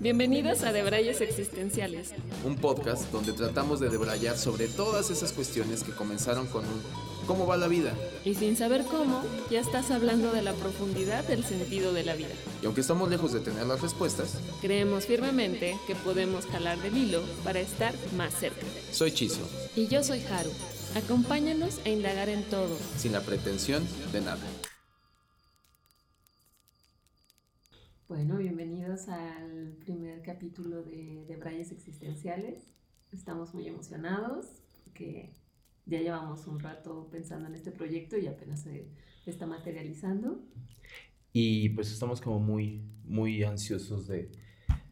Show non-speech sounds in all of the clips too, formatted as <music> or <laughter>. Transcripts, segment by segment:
Bienvenidos a Debrayes Existenciales. Un podcast donde tratamos de debrayar sobre todas esas cuestiones que comenzaron con un ¿cómo va la vida? Y sin saber cómo, ya estás hablando de la profundidad del sentido de la vida. Y aunque estamos lejos de tener las respuestas, creemos firmemente que podemos jalar del hilo para estar más cerca. Soy Chizo. Y yo soy Haru. Acompáñanos a indagar en todo. Sin la pretensión de nada. Bueno, bienvenidos al primer capítulo de, de Brayes Existenciales. Estamos muy emocionados porque ya llevamos un rato pensando en este proyecto y apenas se está materializando. Y pues estamos como muy, muy ansiosos de,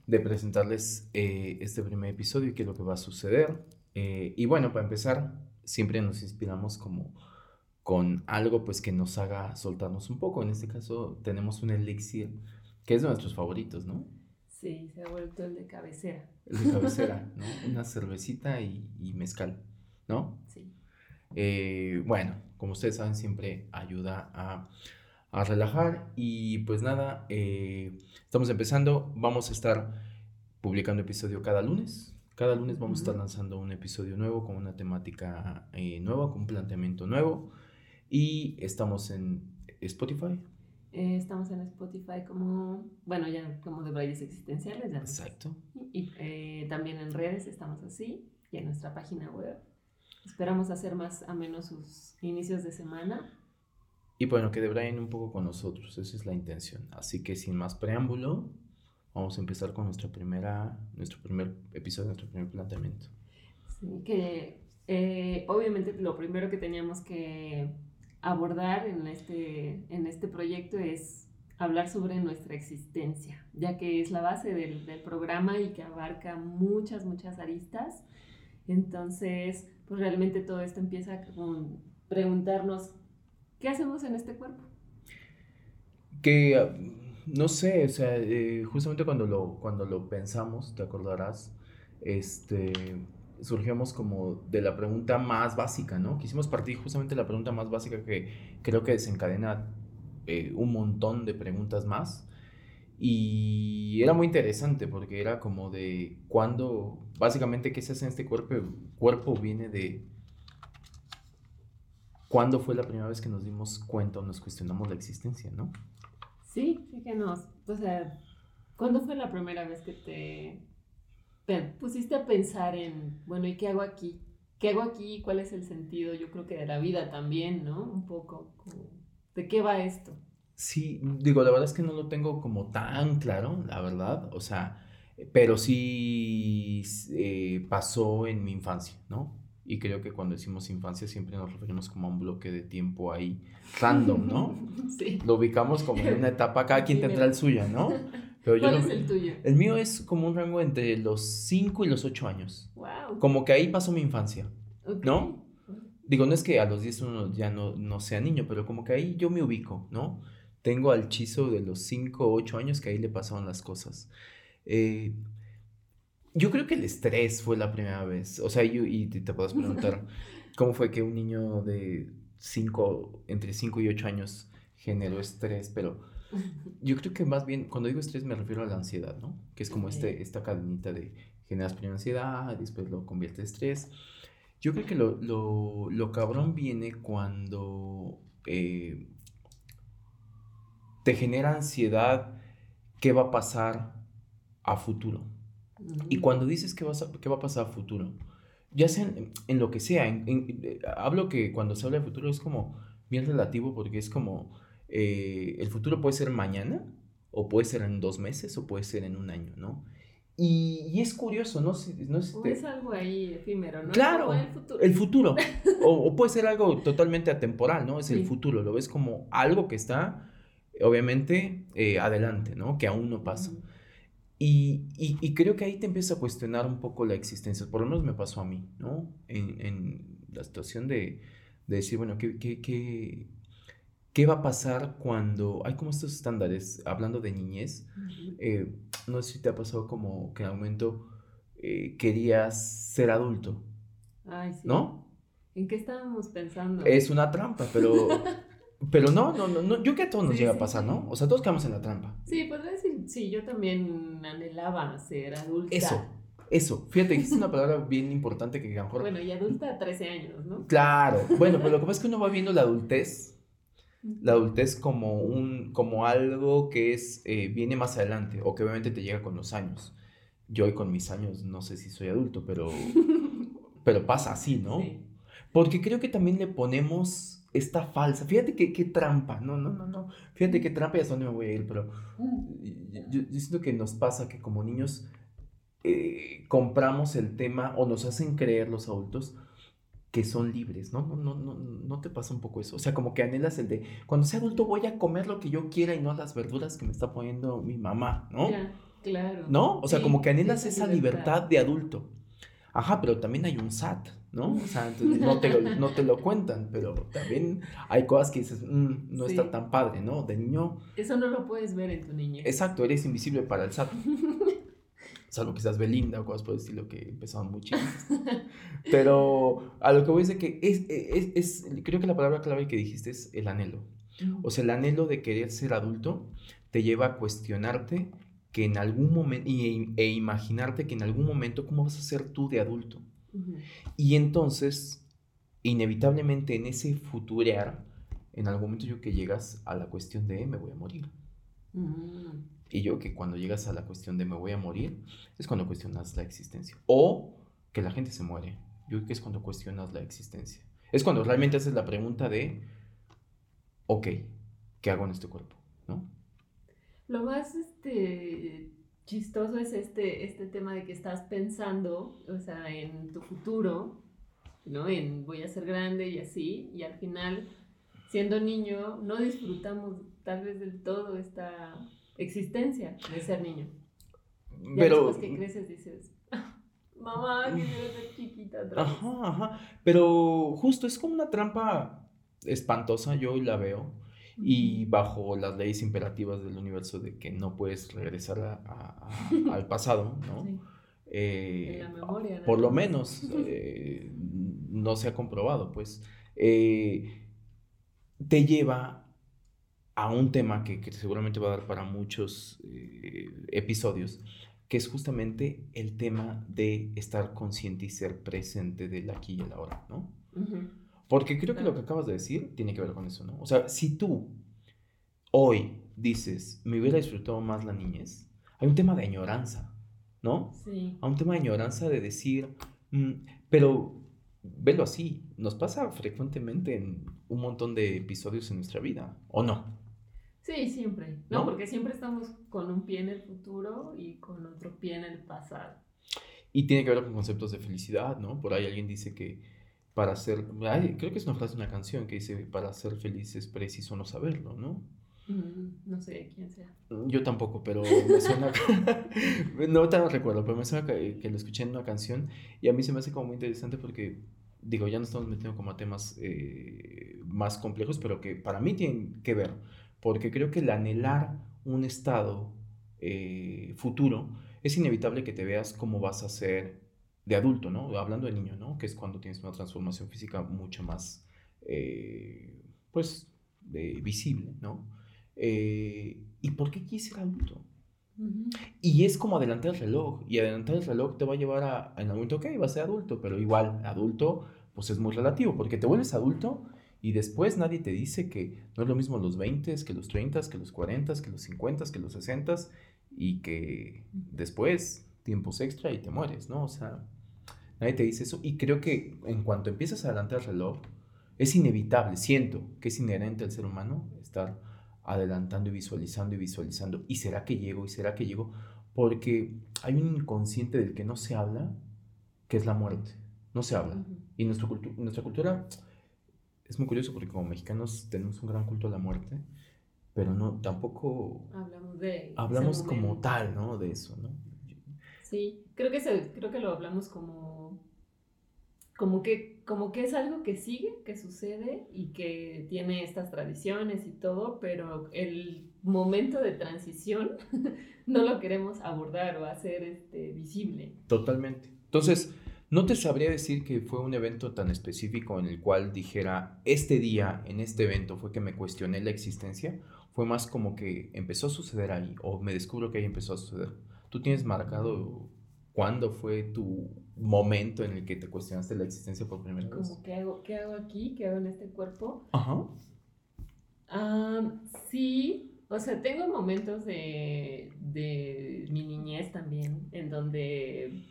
de presentarles eh, este primer episodio y qué es lo que va a suceder. Eh, y bueno, para empezar, siempre nos inspiramos como con algo pues que nos haga soltarnos un poco. En este caso tenemos un elixir que es de nuestros favoritos, ¿no? Sí, se ha vuelto el de cabecera. El de cabecera, ¿no? Una cervecita y, y mezcal, ¿no? Sí. Eh, bueno, como ustedes saben, siempre ayuda a, a relajar y pues nada, eh, estamos empezando, vamos a estar publicando episodio cada lunes. Cada lunes vamos a estar lanzando un episodio nuevo con una temática eh, nueva, con un planteamiento nuevo. Y estamos en Spotify, eh, estamos en Spotify como, bueno, ya como de Brayes Existenciales. Ya Exacto. Y, eh, también en redes estamos así y en nuestra página web. Esperamos hacer más a menos sus inicios de semana. Y bueno, que debrayen un poco con nosotros, esa es la intención. Así que sin más preámbulo, vamos a empezar con nuestra primera, nuestro primer episodio, nuestro primer planteamiento. Sí, que eh, obviamente lo primero que teníamos que abordar en este, en este proyecto es hablar sobre nuestra existencia, ya que es la base del, del, programa y que abarca muchas, muchas aristas. Entonces, pues realmente todo esto empieza con preguntarnos, ¿qué hacemos en este cuerpo? Que, no sé, o sea, eh, justamente cuando lo, cuando lo pensamos, te acordarás, este, surgimos como de la pregunta más básica, ¿no? Quisimos partir justamente de la pregunta más básica que creo que desencadena eh, un montón de preguntas más. Y era muy interesante porque era como de cuándo, básicamente, ¿qué se hace en este cuerpo? cuerpo viene de cuándo fue la primera vez que nos dimos cuenta o nos cuestionamos la existencia, ¿no? Sí, sí que nos, o sea, ¿cuándo fue la primera vez que te pusiste a pensar en, bueno, ¿y qué hago aquí? ¿Qué hago aquí? ¿Cuál es el sentido? Yo creo que de la vida también, ¿no? Un poco, ¿de qué va esto? Sí, digo, la verdad es que no lo tengo como tan claro, la verdad, o sea, pero sí eh, pasó en mi infancia, ¿no? Y creo que cuando decimos infancia siempre nos referimos como a un bloque de tiempo ahí random, ¿no? <laughs> Sí. Lo ubicamos como en una etapa, cada quien tendrá el suyo, ¿no? <laughs> Pero ¿Cuál es el tuyo? El mío es como un rango entre los 5 y los 8 años. Wow. Como que ahí pasó mi infancia, Okay. ¿no? Digo, no es que a los 10 uno ya no, no sea niño, pero como que ahí yo me ubico, ¿no? Tengo al chizo de los 5 o 8 años que ahí le pasaron las cosas. Eh, yo creo que el estrés fue la primera vez. O sea, yo, y te, te puedes preguntar, <laughs> ¿cómo fue que un niño de 5, entre 5 y 8 años generó estrés? Pero yo creo que más bien, cuando digo estrés me refiero a la ansiedad, ¿no? Que es como este, esta cadenita de generas primero ansiedad, después lo convierte en estrés. Yo creo que lo, lo, lo cabrón viene cuando eh, te genera ansiedad qué va a pasar a futuro. Y cuando dices qué, vas a, qué va a pasar a futuro, ya sea en, en lo que sea, en, en, hablo que cuando se habla de futuro es como bien relativo porque es como eh, el futuro puede ser mañana, o puede ser en dos meses, o puede ser en un año, ¿no? Y, y es curioso, ¿no? No te... es algo ahí efímero, ¿no? Claro, el futuro. El futuro. <laughs> o, o, puede ser algo totalmente atemporal, ¿no? Es sí. el futuro, lo ves como algo que está, obviamente, eh, adelante, ¿no? Que aún no pasa. Uh -huh. Y, y, y, creo que ahí te empieza a cuestionar un poco la existencia, por lo menos me pasó a mí, ¿no? En, en la situación de, de, decir, bueno, ¿qué, qué, qué, ¿qué va a pasar cuando hay como estos estándares, hablando de niñez? Uh -huh. eh, no sé si te ha pasado como que en algún momento eh, querías ser adulto, Ay, sí. ¿no? ¿En qué estábamos pensando? Es una trampa, pero <laughs> Pero no, no, no, no, yo que a todos nos llega a pasar, ¿no? O sea, todos quedamos en la trampa. Sí, pues decir, sí, yo también anhelaba ser adulta. Eso, eso. Fíjate, es una palabra bien importante que a lo mejor... Bueno, y adulta a 13 años, ¿no? Claro. Bueno, pero lo que pasa es que <laughs> uno va viendo la adultez, la adultez como un, como algo que es, eh, viene más adelante, o que obviamente te llega con los años. Yo hoy con mis años no sé si soy adulto, pero, <laughs> pero pasa así, ¿no? Sí. Porque creo que también le ponemos esta falsa. Fíjate qué, qué trampa. No, no, no, no. Fíjate qué trampa y hasta dónde me voy a ir. Pero yo, siento que nos pasa que como niños eh, compramos el tema o nos hacen creer los adultos que son libres, ¿no? No, no, no, no te pasa un poco eso. O sea, como que anhelas el de, cuando sea adulto voy a comer lo que yo quiera y no las verduras que me está poniendo mi mamá, ¿no? claro. ¿No? O sea, como que anhelas esa libertad de adulto. Ajá, pero también hay un SAT, ¿no? O sea, <laughs> no, te lo, no te lo cuentan, pero también hay cosas que dices, mm, no está tan padre, ¿no? De niño. Eso no lo puedes ver en tu niño. Exacto, eres invisible para el SAT. <laughs> Salvo quizás Belinda o cosas por el estilo que empezaban muy chidas. <laughs> Pero a lo que voy es de que es, es, es, creo que la palabra clave que dijiste es el anhelo. O sea, el anhelo de querer ser adulto te lleva a cuestionarte que en algún momento, e imaginarte que en algún momento, ¿cómo vas a ser tú de adulto? Y entonces, inevitablemente en ese futurear, en algún momento yo que llegas a la cuestión de me voy a morir. Y yo que cuando llegas a la cuestión de me voy a morir, es cuando cuestionas la existencia. O que la gente se muere. Yo que es cuando cuestionas la existencia. Es cuando realmente haces la pregunta de, ok, ¿qué hago en este cuerpo? ¿No? Lo más este, chistoso es este, este tema de que estás pensando, o sea, en tu futuro, ¿no? En voy a ser grande y así, y al final, siendo niño, no disfrutamos tal vez del todo esta existencia de ser niño. Pero... Después que creces dices, <laughs> mamá, quiero ser chiquita otra vez. Ajá, ajá. Pero justo es como una trampa espantosa, yo la veo y bajo las leyes imperativas del universo de que no puedes regresar a, al pasado, ¿no? <laughs> Eh, la memoria, por lo menos <laughs> eh, no se ha comprobado, pues eh, te lleva a un tema que, que, seguramente va a dar para muchos episodios, que es justamente el tema de estar consciente y ser presente del aquí y el ahora, ¿no? Porque creo que lo que acabas de decir tiene que ver con eso, ¿no? O sea, si tú hoy dices, me hubiera disfrutado más la niñez, hay un tema de añoranza, ¿no? Sí. Hay un tema de añoranza de decir, mm, pero velo así, nos pasa frecuentemente en un montón de episodios en nuestra vida, ¿o no? Sí, siempre, ¿no? Porque siempre estamos con un pie en el futuro y con otro pie en el pasado. Y tiene que ver con conceptos de felicidad, ¿no? Por ahí alguien dice que para ser, creo que es una frase de una canción que dice, para ser feliz es preciso no saberlo, ¿no? Mm, no sé quién sea. Yo tampoco, pero me suena, <laughs> no te lo recuerdo, pero me suena que, lo escuché en una canción y a mí se me hace como muy interesante porque, digo, ya nos estamos metiendo como a temas eh, más complejos, pero que para mí tienen que ver, porque creo que el anhelar un estado eh, futuro es inevitable que te veas cómo vas a ser de adulto, ¿no? Hablando de niño, ¿no? Que es cuando tienes una transformación física mucho más, eh, pues, visible, ¿no? Eh, ¿Y por qué quieres ser adulto? Y es como adelantar el reloj, y adelantar el reloj te va a llevar a, en algún momento, ok, va a ser adulto, pero igual, adulto, pues es muy relativo, porque te vuelves adulto y después nadie te dice que no es lo mismo los 20, que los 30, que los 40, que los 50, que los 60, y que después tiempos extra y te mueres, ¿no? O sea, Nadie te dice eso. Y creo que en cuanto empiezas a adelantar el reloj, es inevitable, siento que es inherente al ser humano estar adelantando y visualizando y visualizando. ¿Y será que llego? ¿Y será que llego? Porque hay un inconsciente del que no se habla, que es la muerte. No se habla. Y nuestra, nuestra cultura es muy curioso porque como mexicanos tenemos un gran culto a la muerte, pero no, tampoco hablamos de hablamos como tal, ¿no? De eso, ¿no? Sí, creo que, se, creo que lo hablamos como, como, que, como que es algo que sigue, que sucede y que tiene estas tradiciones y todo, pero el momento de transición <laughs> no lo queremos abordar o hacer este, visible. Totalmente. Entonces, No te sabría decir que fue un evento tan específico en el cual dijera, este día, en este evento, fue que me cuestioné la existencia. Fue más como que empezó a suceder ahí, o me descubro que ahí empezó a suceder. ¿Tú tienes marcado cuándo fue tu momento en el que te cuestionaste la existencia por primera vez? Como, ¿qué hago, ¿qué hago aquí? ¿Qué hago en este cuerpo? Ajá. sí, o sea, tengo momentos de, de mi niñez también, en donde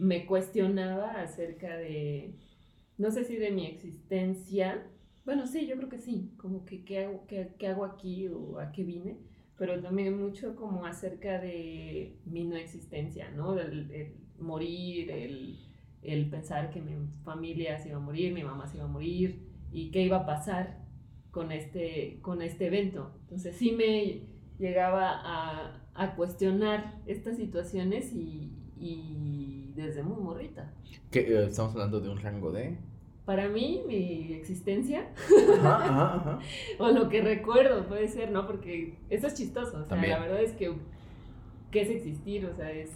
me cuestionaba acerca de, no sé si de mi existencia, bueno, sí, yo creo que sí, como que qué hago, qué, hago aquí o a qué vine, pero también mucho como acerca de mi no existencia, ¿no? El, morir, el, el, pensar que mi familia se iba a morir, mi mamá se iba a morir y qué iba a pasar con este, con este evento. Entonces sí me llegaba a, a cuestionar estas situaciones y desde muy morrita. ¿Qué, eh, estamos hablando de un rango de... Para mí, mi existencia, <laughs> o lo que recuerdo puede ser, ¿no? Porque eso es chistoso, o sea, la verdad es que, ¿qué es existir? O sea, es,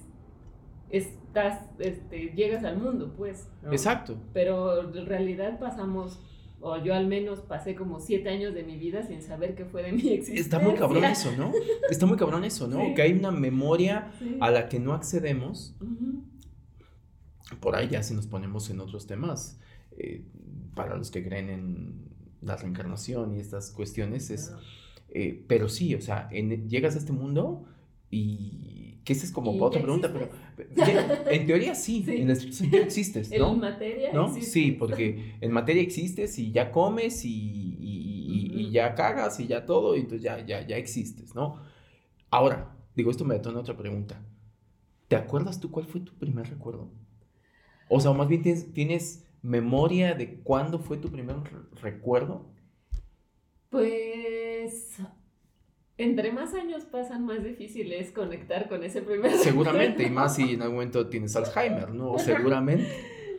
estás, este, llegas al mundo, pues. Exacto. Pero en realidad pasamos o yo al menos pasé como siete años de mi vida sin saber qué fue de mi existencia. <laughs> Está muy cabrón eso, ¿no? Está muy cabrón eso, ¿no? Que hay una memoria a la que no accedemos. Por ahí ya si nos ponemos en otros temas, eh, para los que creen en la reencarnación y estas cuestiones, es... Eh, pero sí, o sea, llegas a este mundo y que esa es como otra pregunta, pero en teoría sí, <laughs> en el sentido existes, ¿no? <laughs> En materia ¿no? Sí, porque en materia existes y ya comes y, y, ya cagas y ya todo, y entonces ya, ya, ya existes, ¿no? Ahora, digo, esto me detona otra pregunta. ¿Te acuerdas tú cuál fue tu primer recuerdo? O sea, más bien tienes, tienes memoria de cuándo fue tu primer recuerdo. Pues entre más años pasan, más difícil es conectar con ese primer <laughs> Seguramente, y más si en algún momento tienes Alzheimer, ¿no? Seguramente.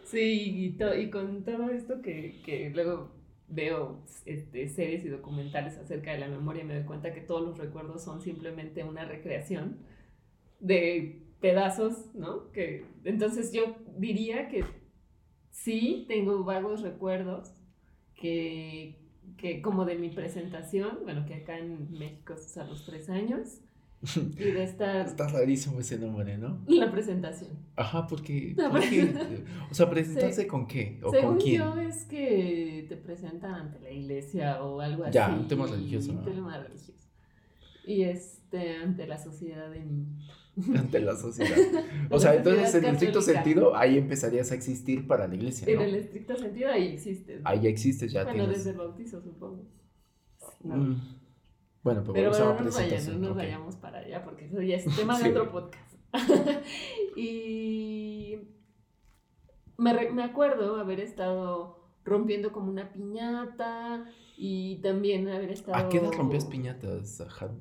Sí, y, y con todo esto que, que luego veo este, series y documentales acerca de la memoria, me doy cuenta que todos los recuerdos son simplemente una recreación de pedazos, ¿no? Que, entonces yo diría que sí, tengo vagos recuerdos que, que como de mi presentación, bueno, que acá en México es a los tres años. <laughs> Y de estar... Está rarísimo ese nombre, ¿no? La presentación. Ajá, porque... o sea, ¿presentarse con qué? ¿O Según con quién? yo es que te presentan ante la iglesia o algo así. Ya, un tema religioso, ¿no? Un tema religioso. Y este, ante la sociedad de niños. <laughs> ante la sociedad. <laughs> O sea, entonces en el estricto sentido, ahí empezarías a existir para la iglesia. ¿no? En el estricto sentido, ahí existes. Ahí ya existes, ya bueno, desde el bautizo, supongo. Mm. Bueno, pero, pero bueno, no nos, vayamos, no nos vayamos para allá, porque eso ya es <laughs> tema de otro podcast. y me, me acuerdo haber estado rompiendo como una piñata y también haber estado... ¿A qué edad rompías piñatas, Haru?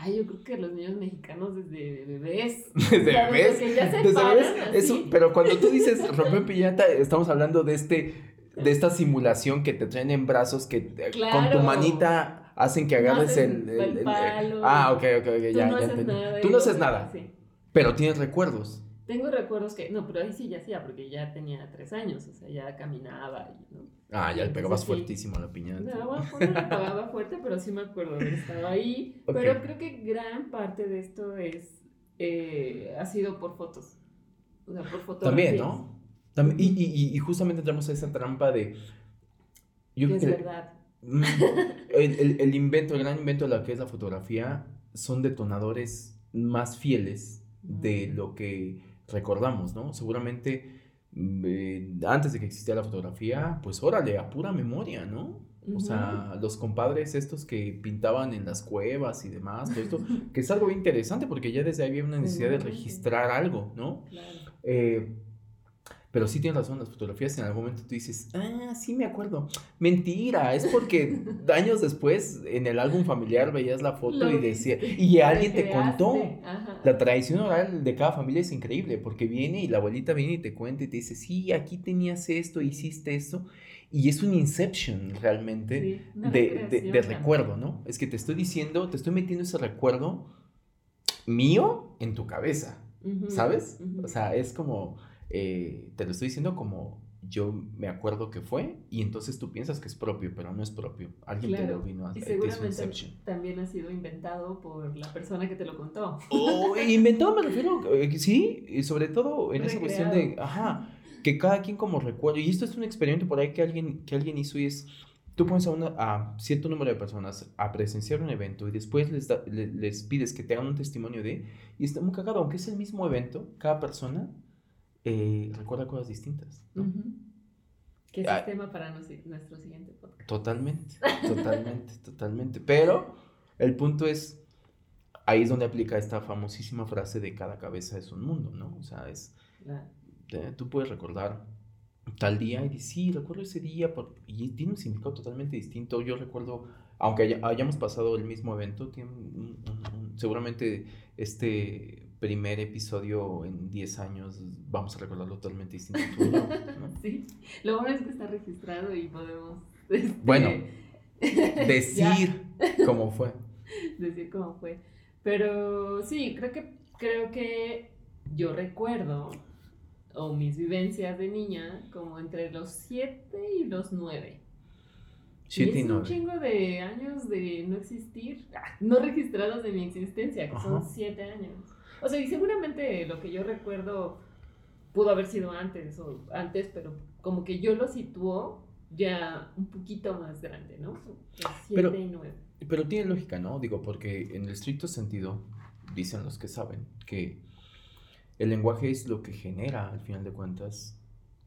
Ay, yo creo que los niños mexicanos desde bebés. <laughs> Desde bebés. desde bebés. pero cuando tú dices <laughs> romper piñata, estamos hablando de este, de esta simulación que te traen en brazos que con tu manita hacen que agarres el, el, Ah, ok, ok, ok, ya, no ya haces nada, Tú no haces nada. Pero tienes recuerdos. Tengo recuerdos que, no, pero ahí sí ya hacía, porque ya tenía tres años, o sea, ya caminaba, y, ¿no? Ah, ya le pegabas fuertísimo a la piñata. No, bueno, no le pegaba fuerte, pero sí me acuerdo de estaba ahí. Pero creo que gran parte de esto es, eh, ha sido por fotos, o sea, por fotografías. También, ¿no? También, y, y, y justamente entramos a esa trampa de... Yo es verdad. Mm, el, el, el invento, el gran invento de la que es la fotografía, son detonadores más fieles de lo que recordamos, ¿no? Seguramente mm, eh, antes de que existiera la fotografía, pues órale, a pura memoria, ¿no? O sea, los compadres estos que pintaban en las cuevas y demás, todo esto, que es algo interesante porque ya desde ahí había una necesidad de registrar algo, ¿no? Claro. Eh, pero sí tienes razón, las fotografías en algún momento tú dices, ah, sí me acuerdo. Mentira, es porque <laughs> años después en el álbum familiar veías la foto y decía, y alguien te contó. La tradición oral de cada familia es increíble porque viene y la abuelita viene y te cuenta y te dice, sí, aquí tenías esto, hiciste esto. Y es un inception realmente de, de, recuerdo, ¿no? Es que te estoy diciendo, te estoy metiendo ese recuerdo mío en tu cabeza, ¿sabes? O sea, es como eh, te lo estoy diciendo como yo me acuerdo que fue y entonces tú piensas que es propio, pero no es propio. Alguien te lo vino a Y seguramente también ha sido inventado por la persona que te lo contó. Oh, <laughs> inventado me refiero, eh, sí, y sobre todo en esa cuestión de, ajá, que cada quien como recuerdo, y esto es un experimento por ahí que alguien, que alguien hizo y es, tú pones a, una, a cierto número de personas a presenciar un evento y después les, les, pides que te hagan un testimonio de, y está muy cagado, aunque es el mismo evento, cada persona eh, recuerda cosas distintas. ¿no? Que es el tema para nuestro siguiente podcast. Totalmente, <laughs> totalmente, totalmente. Pero el punto es, ahí es donde aplica esta famosísima frase de cada cabeza es un mundo, ¿no? O sea, es, tú puedes recordar tal día y dices, sí, recuerdo ese día, y tiene un significado totalmente distinto. Yo recuerdo, aunque hayamos pasado el mismo evento, tiene seguramente este primer episodio en 10 años vamos a recordarlo totalmente distinto. <laughs> Sí, lo bueno es que está registrado y podemos... Este, bueno, <laughs> decir cómo fue. <laughs> Decir cómo fue. Pero sí, creo que, creo que yo recuerdo, o mis vivencias de niña, como entre los 7 y los 9. Siete y, es un chingo de años de no existir, ah, no registrados de mi existencia, que son 7 años. O sea, y seguramente lo que yo recuerdo pudo haber sido antes o antes, pero como que yo lo situó ya un poquito más grande, ¿no? Pero, pero tiene lógica, ¿no? Digo, porque en el estricto sentido, dicen los que saben, que el lenguaje es lo que genera, al final de cuentas,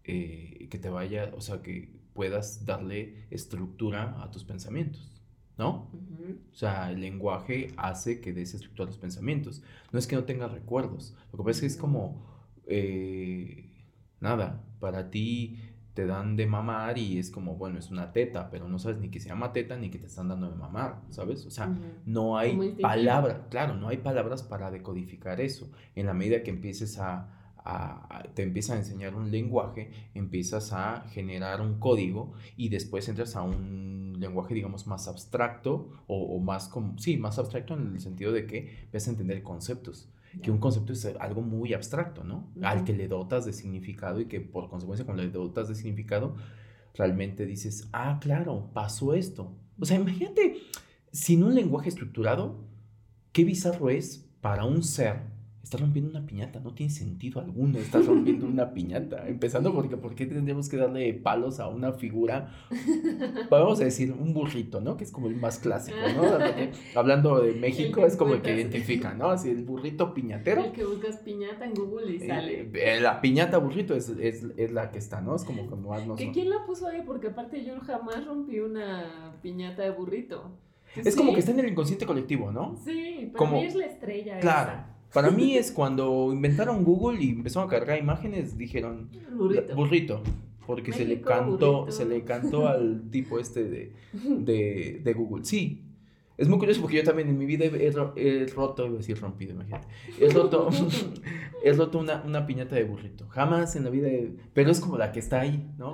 eh, que te vaya, o sea, que puedas darle estructura a tus pensamientos. ¿No? O sea, el lenguaje hace que des estructura a los pensamientos. No es que no tengas recuerdos. Lo que pasa es que es como, eh, nada, para ti te dan de mamar y es como, bueno, es una teta, pero no sabes ni que se llama teta ni que te están dando de mamar, ¿sabes? O sea, no hay palabras, claro, no hay palabras para decodificar eso. En la medida que empieces a te empieza a enseñar un lenguaje, empiezas a generar un código y después entras a un lenguaje, digamos, más abstracto o, más, como, sí, más abstracto en el sentido de que empiezas a entender conceptos. Que un concepto es algo muy abstracto, ¿no? Al que le dotas de significado y que por consecuencia cuando le dotas de significado, realmente dices, ah, claro, pasó esto. O sea, imagínate, sin un lenguaje estructurado, qué bizarro es para un ser Estás rompiendo una piñata, no tiene sentido alguno, estás rompiendo una piñata. <laughs> Empezando porque, ¿por qué tendríamos que darle palos a una figura? Vamos a decir un burrito, ¿no? Que es como el más clásico, ¿no? Hablando de México, es como el que identifica, ¿no? Así el burrito piñatero. El que buscas piñata en Google y eh, sale. Eh, la piñata burrito es, es, es, la que está, ¿no? Es como como más no ¿Que ¿Quién la puso ahí? Porque aparte yo jamás rompí una piñata de burrito. Es como que está en el inconsciente colectivo, ¿no? Sí, para como, mí es la estrella. Claro. Para mí es cuando inventaron Google y empezaron a cargar imágenes, dijeron burrito. burrito porque se le cantó, se le cantó <laughs> al tipo este de, de, de, Google. Sí, es muy curioso porque yo también en mi vida he, roto, iba a decir rompido, imagínate. He roto, <laughs> he roto una, una, piñata de burrito. Jamás en la vida, pero es como la que está ahí, ¿no?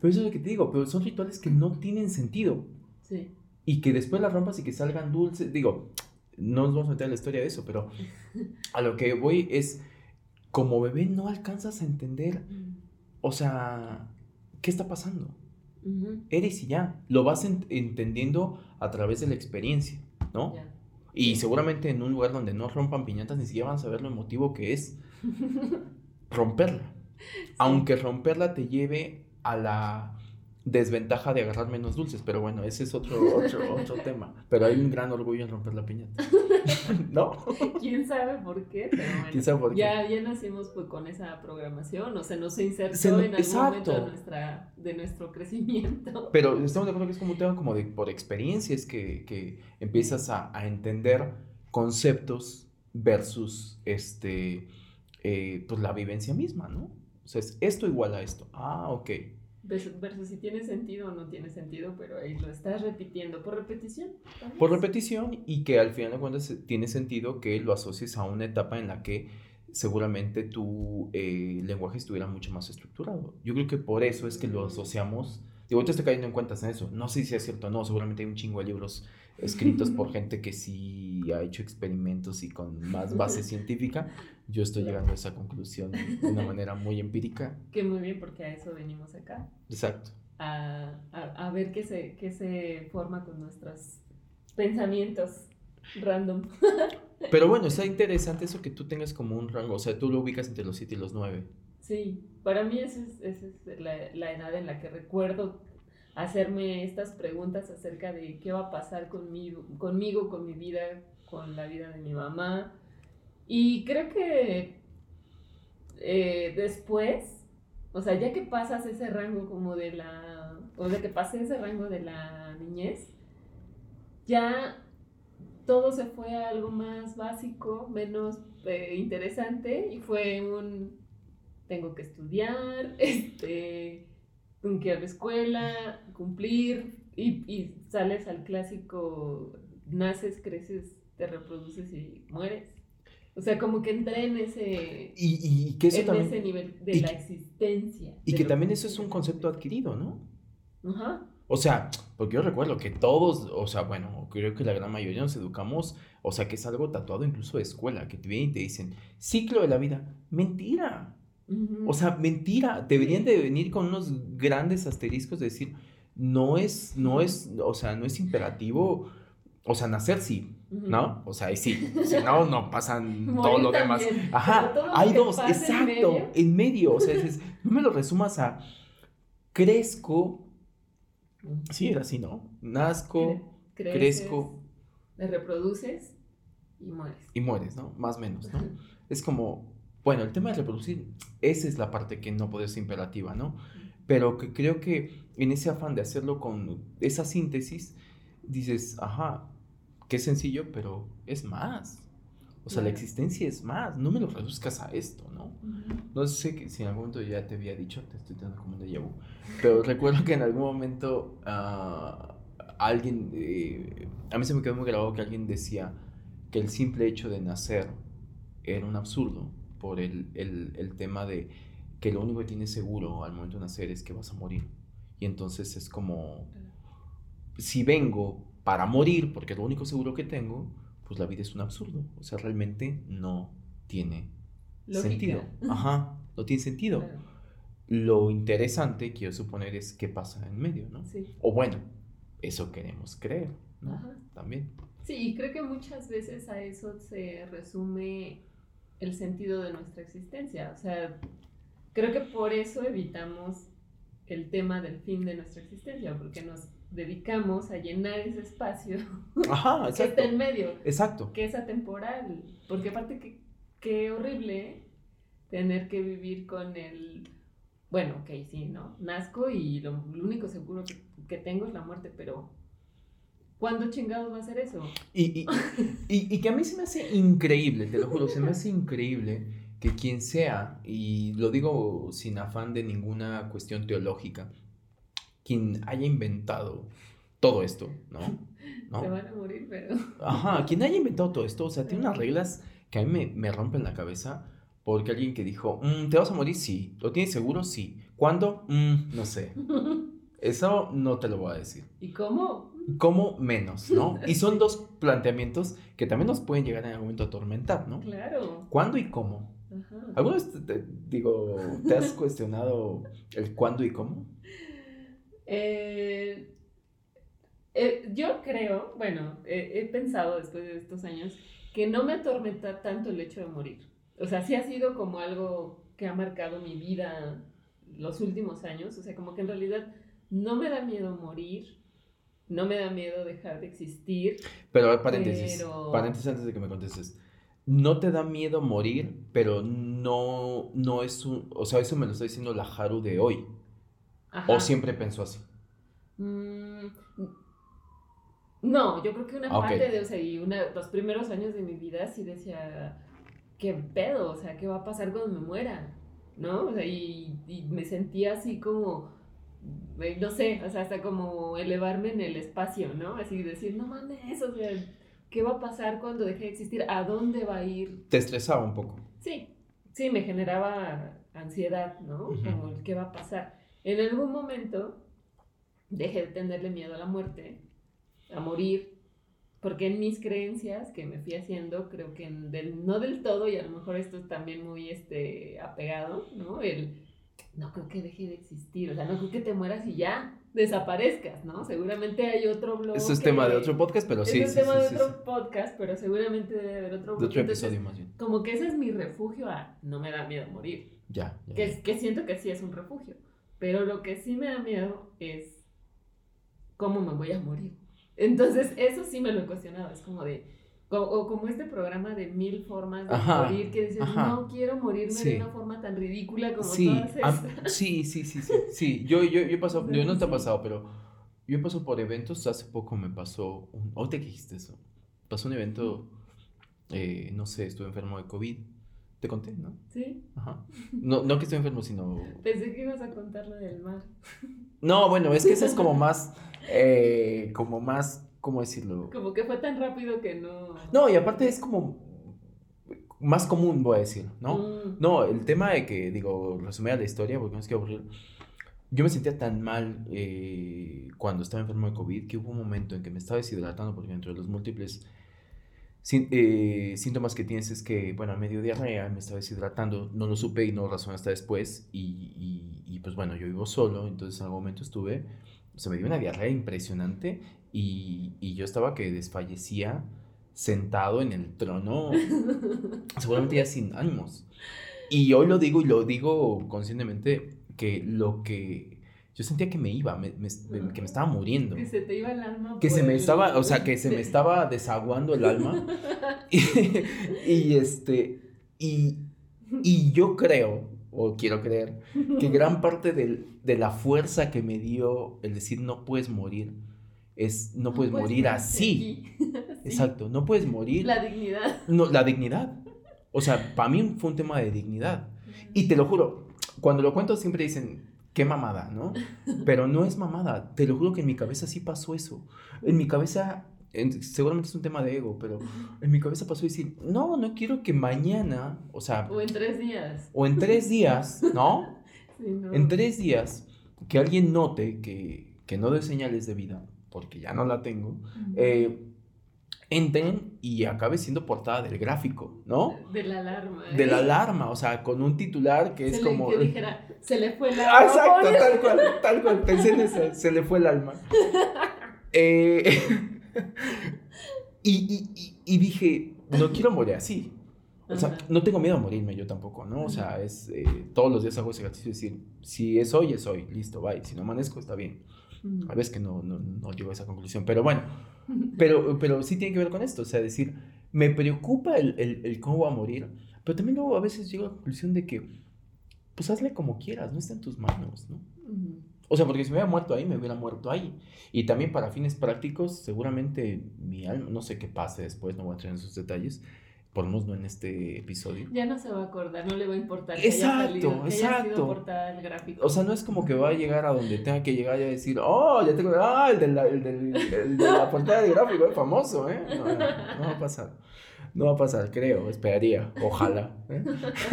Pero eso es lo que te digo, pero son rituales que no tienen sentido. Sí. Y que después las rompas y que salgan dulces. Digo, no nos vamos a meter en la historia de eso, pero <laughs> a lo que voy es, como bebé no alcanzas a entender, o sea, ¿qué está pasando? Eres y ya, lo vas entendiendo a través de la experiencia, ¿no? Y seguramente en un lugar donde no rompan piñatas ni siquiera van a saber lo emotivo que es <laughs> romperla. Aunque romperla te lleve a la desventaja de agarrar menos dulces, pero bueno, ese es otro, otro, <laughs> otro tema. Pero hay un gran orgullo en romper la piñata. <laughs> ¿No? ¿Quién sabe por qué? Pero bueno, ¿Quién sabe por qué? Ya, ya nacimos pues, con esa programación, o sea, no se insertó en algún momento de, nuestra, de nuestro crecimiento. <laughs> Pero estamos de acuerdo que es como un tema como de por experiencias que, que empiezas a, a, entender conceptos versus este, eh, pues la vivencia misma, ¿no? O sea, es esto igual a esto. Ah, ok versus, si tiene sentido o no tiene sentido, pero ahí lo estás repitiendo por repetición. Por repetición y que al final de cuentas tiene sentido que lo asocies a una etapa en la que seguramente tu eh, lenguaje estuviera mucho más estructurado. Yo creo que por eso es que lo asociamos Digo, te estoy cayendo en cuentas en eso. No sé si es cierto o no, seguramente hay un chingo de libros escritos por gente que sí ha hecho experimentos y con más <laughs> base científica. Yo estoy llegando a esa conclusión de una manera muy empírica. <laughs> Que muy bien, porque a eso venimos acá. Exacto. A, a, a ver qué se, qué se forma con nuestros pensamientos random. <laughs> Pero bueno, está interesante eso que tú tengas como un rango, o sea, tú lo ubicas entre los 7 y los 9. Sí, para mí esa es, esa es la, la, edad en la que recuerdo hacerme estas preguntas acerca de qué va a pasar conmigo, conmigo, con mi vida, con la vida de mi mamá. Y creo que eh, después, o sea, ya que pasas ese rango como de la, o de que pasé ese rango de la niñez, ya todo se fue a algo más básico, menos eh, interesante y fue un tengo que estudiar, <laughs> este, que ir a la escuela, cumplir, y, y sales al clásico, naces, creces, te reproduces y mueres. O sea, como que entré en ese, y, y que eso en también, ese nivel de la existencia. Y que también que eso es un concepto adquirido, ¿no? Ajá. O sea, porque yo recuerdo que todos, o sea, bueno, creo que la gran mayoría nos educamos, o sea, que es algo tatuado incluso de escuela, que te vienen y te dicen, ciclo de la vida. Mentira. O sea, mentira. Deberían de venir con unos grandes asteriscos de decir, no es, no es, o sea, no es imperativo, o sea, nacer sí. ¿no? O sea, ahí sí. <laughs> Si no, no pasan todo Morir lo demás. también. Ajá, todo hay dos, en exacto, medio. en medio. O sea, <laughs> dices, no me lo resumas a crezco, sí, era así, ¿no? Nazco Cre- crezco. Te reproduces y mueres. y mueres, ¿no? Más o menos, ¿no? Ajá. Es como, bueno, el tema de reproducir, esa es la parte que no puede ser imperativa, ¿no? Pero que creo que en ese afán de hacerlo con esa síntesis, dices, ajá, qué sencillo, pero es más. O sea, la existencia es más, no me lo reduzcas a esto, ¿no? No sé que- si en algún momento ya te había dicho, te estoy dando como un vu, pero <laughs> recuerdo que en algún momento ah, alguien, eh, a mí se me quedó muy grabado que alguien decía que el simple hecho de nacer era un absurdo por el, el, el tema de que lo único que tienes seguro al momento de nacer es que vas a morir. Y entonces es como, si vengo para morir, porque es lo único seguro que tengo, pues la vida es un absurdo. O sea, realmente no tiene Lógica. sentido. <laughs> Ajá, no tiene sentido. Claro. Lo interesante, quiero suponer, es qué pasa en medio, ¿no? Sí. O bueno, eso queremos creer, ¿no? Ajá. También. Sí, y creo que muchas veces a eso se resume el sentido de nuestra existencia. O sea, creo que por eso evitamos el tema del fin de nuestra existencia, porque nos dedicamos a llenar ese espacio <laughs> Ajá, que está en medio, Exacto. que es atemporal. Porque aparte que qué horrible tener que vivir con el... Bueno, ok, sí, ¿no? Nazco y lo, lo único seguro que, que tengo es la muerte, pero ¿cuándo chingados va a ser eso? Y, y, y, y que a mí se me hace increíble, te lo juro, se me hace increíble que quien sea, y lo digo sin afán de ninguna cuestión teológica, quien haya inventado todo esto, ¿no? ¿No? Se van a morir, pero... Ajá, quien haya inventado todo esto, o sea, tiene unas reglas que a mí me, me rompen la cabeza. Porque alguien que dijo, "Mm, ¿te vas a morir? Sí. ¿Lo tienes seguro? Sí. ¿Cuándo? Mm, no sé. <laughs> Eso no te lo voy a decir. ¿Y cómo? ¿Cómo? Menos, ¿no? <laughs> Y son dos planteamientos que también nos pueden llegar en algún momento a atormentar, ¿no? Claro. ¿Cuándo y cómo? Ajá. ¿Alguna vez te, te- digo, te has cuestionado el cuándo y cómo? Eh, eh, yo creo, bueno, eh, he pensado después de estos años que no me atormenta tanto el hecho de morir. O sea, sí ha sido como algo que ha marcado mi vida los últimos años. O sea, como que en realidad no me da miedo morir, no me da miedo dejar de existir. Pero a ver, paréntesis, Pero- paréntesis antes de que me contestes. No te da miedo morir, pero no, no es un, o sea, eso me lo está diciendo la Haru de hoy. Ajá. O siempre pensó así. Mm, no, yo creo que una Ah, parte de, o sea, y una, los primeros años de mi vida sí decía, ¿qué pedo? O sea, ¿qué va a pasar cuando me muera? ¿No? O sea, y, y me sentía así como, no sé, o sea, hasta como elevarme en el espacio, ¿no? Así decir, no mames, o sea, ¿qué va a pasar cuando deje de existir? ¿A dónde va a ir? Te estresaba un poco. Sí, sí, me generaba ansiedad, ¿no? Ujú. Como el qué va a pasar. En algún momento dejé de tenerle miedo a la muerte, a morir, porque en mis creencias que me fui haciendo, creo que del, no del todo, y a lo mejor esto es también muy este, apegado, ¿no? El, no creo que deje de existir, o sea, no creo que te mueras y ya desaparezcas, ¿no? Seguramente hay otro blog. Eso es tema de otro podcast, pero sí. Es tema de otro podcast, pero seguramente debe haber otro blog. De otro episodio más bien. Como que ese es mi refugio a no me da miedo morir. Ya. ya. Que, que siento que sí es un refugio. Pero lo que sí me da miedo es cómo me voy a morir. Entonces, eso sí me lo he cuestionado. Es como de. O, como este programa de mil formas de morir, que dices, no quiero morirme de una forma tan ridícula como todas estas. <laughs> sí, sí, sí, sí. Sí, yo, yo, yo he pasado, yo no te ha pasado, pero yo paso por eventos. Hace poco me pasó. Un, ¿O te dijiste eso? Pasó un evento, eh, no sé, estuve enfermo de COVID. Te conté, ¿no? Sí. Ajá. No, no que estoy enfermo, sino. Pensé que ibas a contar lo del mar. No, bueno, es que eso es como <laughs> más eh, como más, ¿cómo decirlo? Como que fue tan rápido que no... No, y aparte es como más común, voy a decir, ¿no? Mm. No, el tema de que, digo, resumir la historia, porque no es que aburrir. Yo me sentía tan mal eh, cuando estaba enfermo de COVID que hubo un momento en que me estaba deshidratando porque entre los múltiples eh, síntomas que tienes es que, bueno, a medio diarrea me estaba deshidratando, no lo supe y no razón hasta después y, y, y, pues bueno, yo vivo solo, entonces en algún momento estuve se me dio una diarrea impresionante y, y yo estaba que desfallecía sentado en el trono, <laughs> seguramente ya sin ánimos. Y hoy lo digo y lo digo conscientemente que lo que yo sentía que me iba, me, que me estaba muriendo. Que se te iba el alma. Que se me estaba, o sea, <laughs> que se me estaba desaguando el alma. <laughs> y, y, este, y, y yo creo o quiero creer, que gran parte de la fuerza que me dio el decir no puedes morir es no, puedes, morir así. <laughs> Exacto, no puedes morir. La dignidad. No, la dignidad. O sea, para mí fue un tema de dignidad. Y te lo juro, cuando lo cuento siempre dicen, qué mamada, ¿no? <laughs> Pero no es mamada. Te lo juro que en mi cabeza sí pasó eso. En mi cabeza seguramente es un tema de ego, pero en mi cabeza pasó decir, no, no quiero que mañana, o sea... O en tres días. O en tres días, <laughs> ¿no? En tres días, que alguien note que, que, no dé señales de vida, porque ya no la tengo, eh, entren y acabe siendo portada del gráfico, ¿no? De la alarma. De la ¿eh? alarma, o sea, con un titular que es como... Que dijera, se le fue el alma. Ah, exacto, tal cual, tal cual, pensé en eso, se le fue el alma. <laughs> Eh... <laughs> y, dije, no quiero morir así. O sea, no tengo miedo a morirme yo tampoco, ¿no? O sea, es, eh, todos los días hago ese ejercicio de decir, si es hoy, es hoy, listo, bye. Si no amanezco, está bien. A veces que no, no, no, llego a esa conclusión, pero bueno, <laughs> pero, pero sí tiene que ver con esto, o sea, decir, me preocupa el, el, cómo voy a morir, pero también luego a veces llego a la conclusión de que, pues hazle como quieras, no está en tus manos, ¿no? O sea, porque si me hubiera muerto ahí, me hubiera muerto ahí. Y también para fines prácticos, seguramente mi alma, no sé qué pase después, no voy a entrar en esos detalles, por lo menos no en este episodio. Ya no se va a acordar, no le va a importar. exacto, exacto. O sea, no es como que va a llegar a donde tenga que llegar y a decir, oh, ya tengo, ah, el de la, el del, el de la portada del gráfico, es famoso, ¿eh? No, no, va a pasar. No va a pasar, creo, esperaría, ojalá. ¿eh?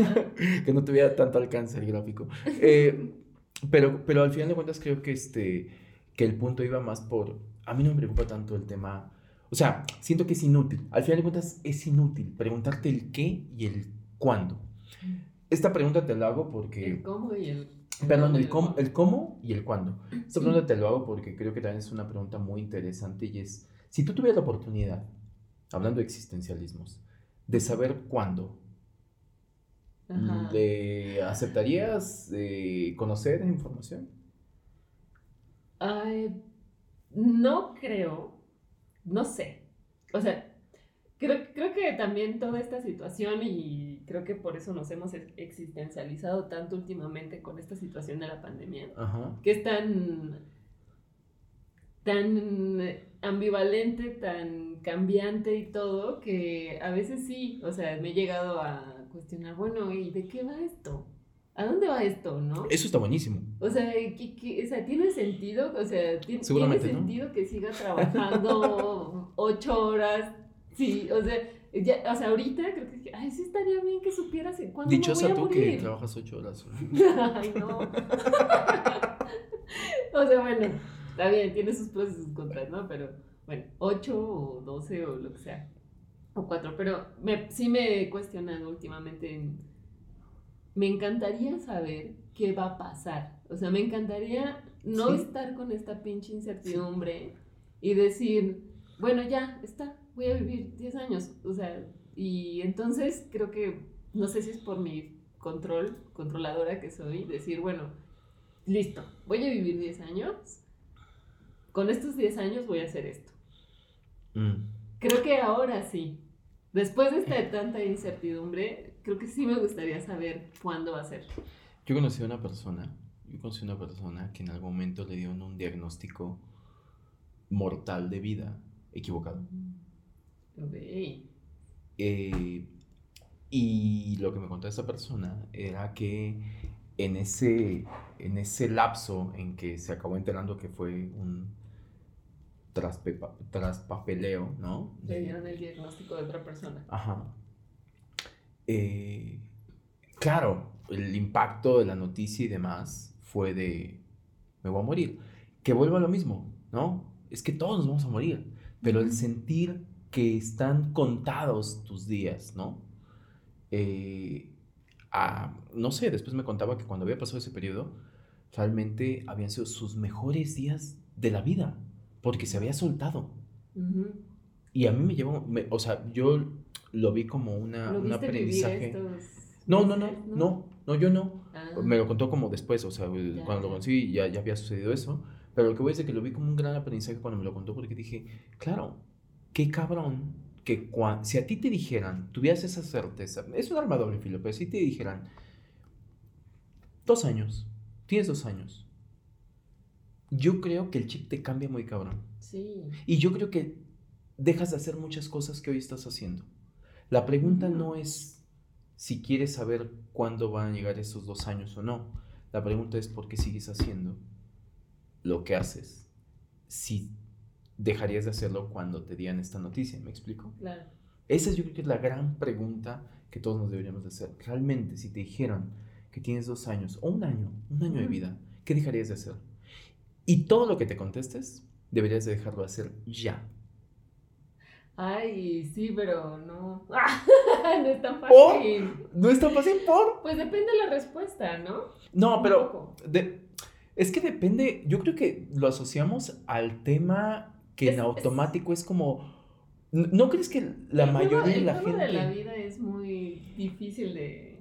<laughs> que no tuviera tanto alcance el gráfico. Eh, pero, pero al final de cuentas creo que, este, que el punto iba más por... A mí no me preocupa tanto el tema... O sea, siento que es inútil. Al final de cuentas es inútil preguntarte el qué y el cuándo. Esta pregunta te la hago porque... El cómo y el... Perdón, el, cómo, el cómo y el cuándo. Esta pregunta te lo hago porque creo que también es una pregunta muy interesante y es, si tú tuvieras la oportunidad, hablando de existencialismos, de saber cuándo ¿Le aceptarías eh, conocer información? no creo, no sé. O sea, creo, creo que también toda esta situación y creo que por eso nos hemos existencializado tanto últimamente con esta situación de la pandemia, que es tan, tan ambivalente, tan cambiante y todo, que a veces sí, o sea, me he llegado a cuestionar, bueno, ¿y de qué va esto? ¿A dónde va esto, no? Eso está buenísimo. O sea, o sea ¿tiene sentido? O sea, ¿tiene, sentido que siga trabajando <laughs> ocho horas? Sí, o sea, ya, o sea, ahorita creo que, ay, sí estaría bien que supieras cuándo Dichosa me voy a tú que trabajas ocho horas. <laughs> ay, no. <laughs> o sea, bueno, Está bien, tiene sus pros y sus contras, ¿no? Pero bueno, 8 o 12 o lo que sea. O 4. Pero me, sí me he cuestionado últimamente. Me encantaría saber qué va a pasar. O sea, me encantaría no estar con esta pinche incertidumbre y decir, bueno, ya, está, voy a vivir 10 años. O sea, y entonces creo que, no sé si es por mi control, controladora que soy, decir, bueno, listo, voy a vivir 10 años, con estos 10 años voy a hacer esto. Mm. Creo que ahora sí, después de esta tanta incertidumbre, creo que sí me gustaría saber cuándo va a ser. Yo conocí a una persona, yo conocí a una persona que en algún momento le dieron un diagnóstico mortal de vida equivocado. Okay. Eh, y lo que me contó esa persona era que en ese, en ese lapso en que se acabó enterando que fue un traspapeleo, ¿no? Le dieron el diagnóstico de otra persona. Ajá. Eh, claro, el impacto de la noticia y demás fue de, me voy a morir. Que vuelva a lo mismo, ¿no? Es que todos nos vamos a morir, pero el sentir que están contados tus días, ¿no? Eh, no sé, después me contaba que cuando había pasado ese periodo, realmente habían sido sus mejores días de la vida, porque se había soltado. Y a mí me llevó, o sea, yo lo vi como una, un aprendizaje. No, no, no, no, no, yo no. Ah. Me lo contó como después, o sea, cuando lo conocí ya, ya había sucedido eso. Pero lo que voy a decir es que lo vi como un gran aprendizaje cuando me lo contó, porque dije, claro, qué cabrón que si a ti te dijeran, tuvieras esa certeza, es un arma doble filo, pero si te dijeran, dos años, tienes dos años, yo creo que el chip te cambia muy cabrón. Sí. Y yo creo que dejas de hacer muchas cosas que hoy estás haciendo. La pregunta no es si quieres saber cuándo van a llegar esos dos años o no. La pregunta es por qué sigues haciendo lo que haces. Si dejarías de hacerlo cuando te dieran esta noticia, ¿me explico? Claro. Esa yo creo que es la gran pregunta que todos nos deberíamos de hacer. Realmente, si te dijeran que tienes dos años o un año, un año de vida, ¿qué dejarías de hacer? Y todo lo que te contestes, deberías de dejarlo de hacer ya. Ay, sí, pero no. <laughs> <laughs> no es tan fácil. ¿No es tan fácil por? Pues depende de la respuesta, ¿no? No, pero es que depende, yo creo que lo asociamos al tema que en automático es, como... ¿No crees que la mayoría de la gente... de la vida es muy difícil de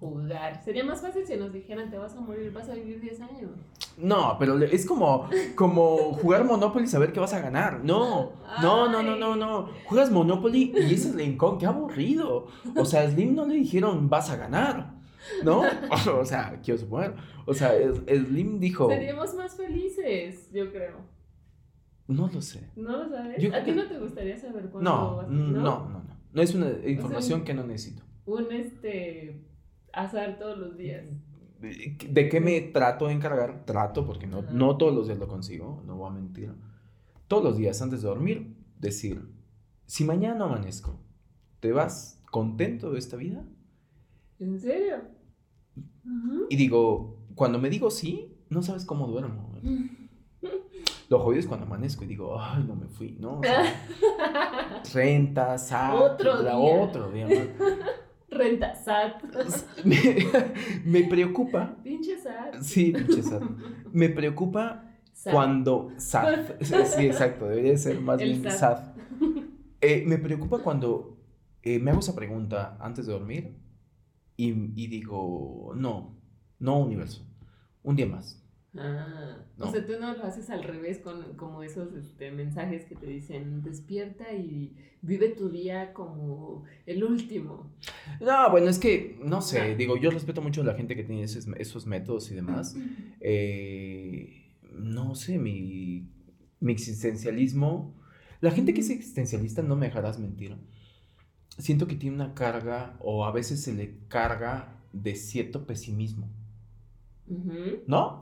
jugar. Sería más fácil si nos dijeran, te vas a morir, vas a vivir 10 años. No, pero es como, como jugar Monopoly y saber que vas a ganar. No, no, no, no, no, no. Juegas Monopoly y ese es Lincoln, qué aburrido. O sea, a Slim no le dijeron, vas a ganar. ¿No? <laughs> O sea, quiero suponer. O sea, Slim dijo... Seríamos más felices, yo creo. No lo sé. ¿No lo sabes? ¿A ti no te gustaría saber cuándo no, vas a... ¿no? no, no, no. No es una información que no necesito. Un este azar todos los días. ¿De qué me trato de encargar? Trato, porque no, no todos los días lo consigo, no voy a mentir. Todos los días antes de dormir, decir, si mañana amanezco, ¿te vas contento de esta vida? ¿En serio? Y digo, cuando me digo sí, no sabes cómo duermo. <laughs> Lo jodido es cuando amanezco y digo, ay, no me fui, ¿no? O sea, <laughs> renta, SAT, otro día. otro día <laughs> Renta, SAT. <laughs> Me, preocupa. Pinche SAT. Sí, pinche SAT. Me preocupa cuando. SAT. Sí, exacto, debería ser más bien SAT. Eh, me preocupa cuando eh, me hago esa pregunta antes de dormir y, y digo, no, no universo, un día más. Ah, o sea, tú no lo haces al revés con como esos este, mensajes que te dicen despierta y vive tu día como el último. No, bueno, es que, no sé, digo, yo respeto mucho a la gente que tiene esos, esos métodos y demás. Eh, no sé, mi, mi existencialismo, la gente que es existencialista, no me dejarás mentir, siento que tiene una carga o a veces se le carga de cierto pesimismo. ¿No?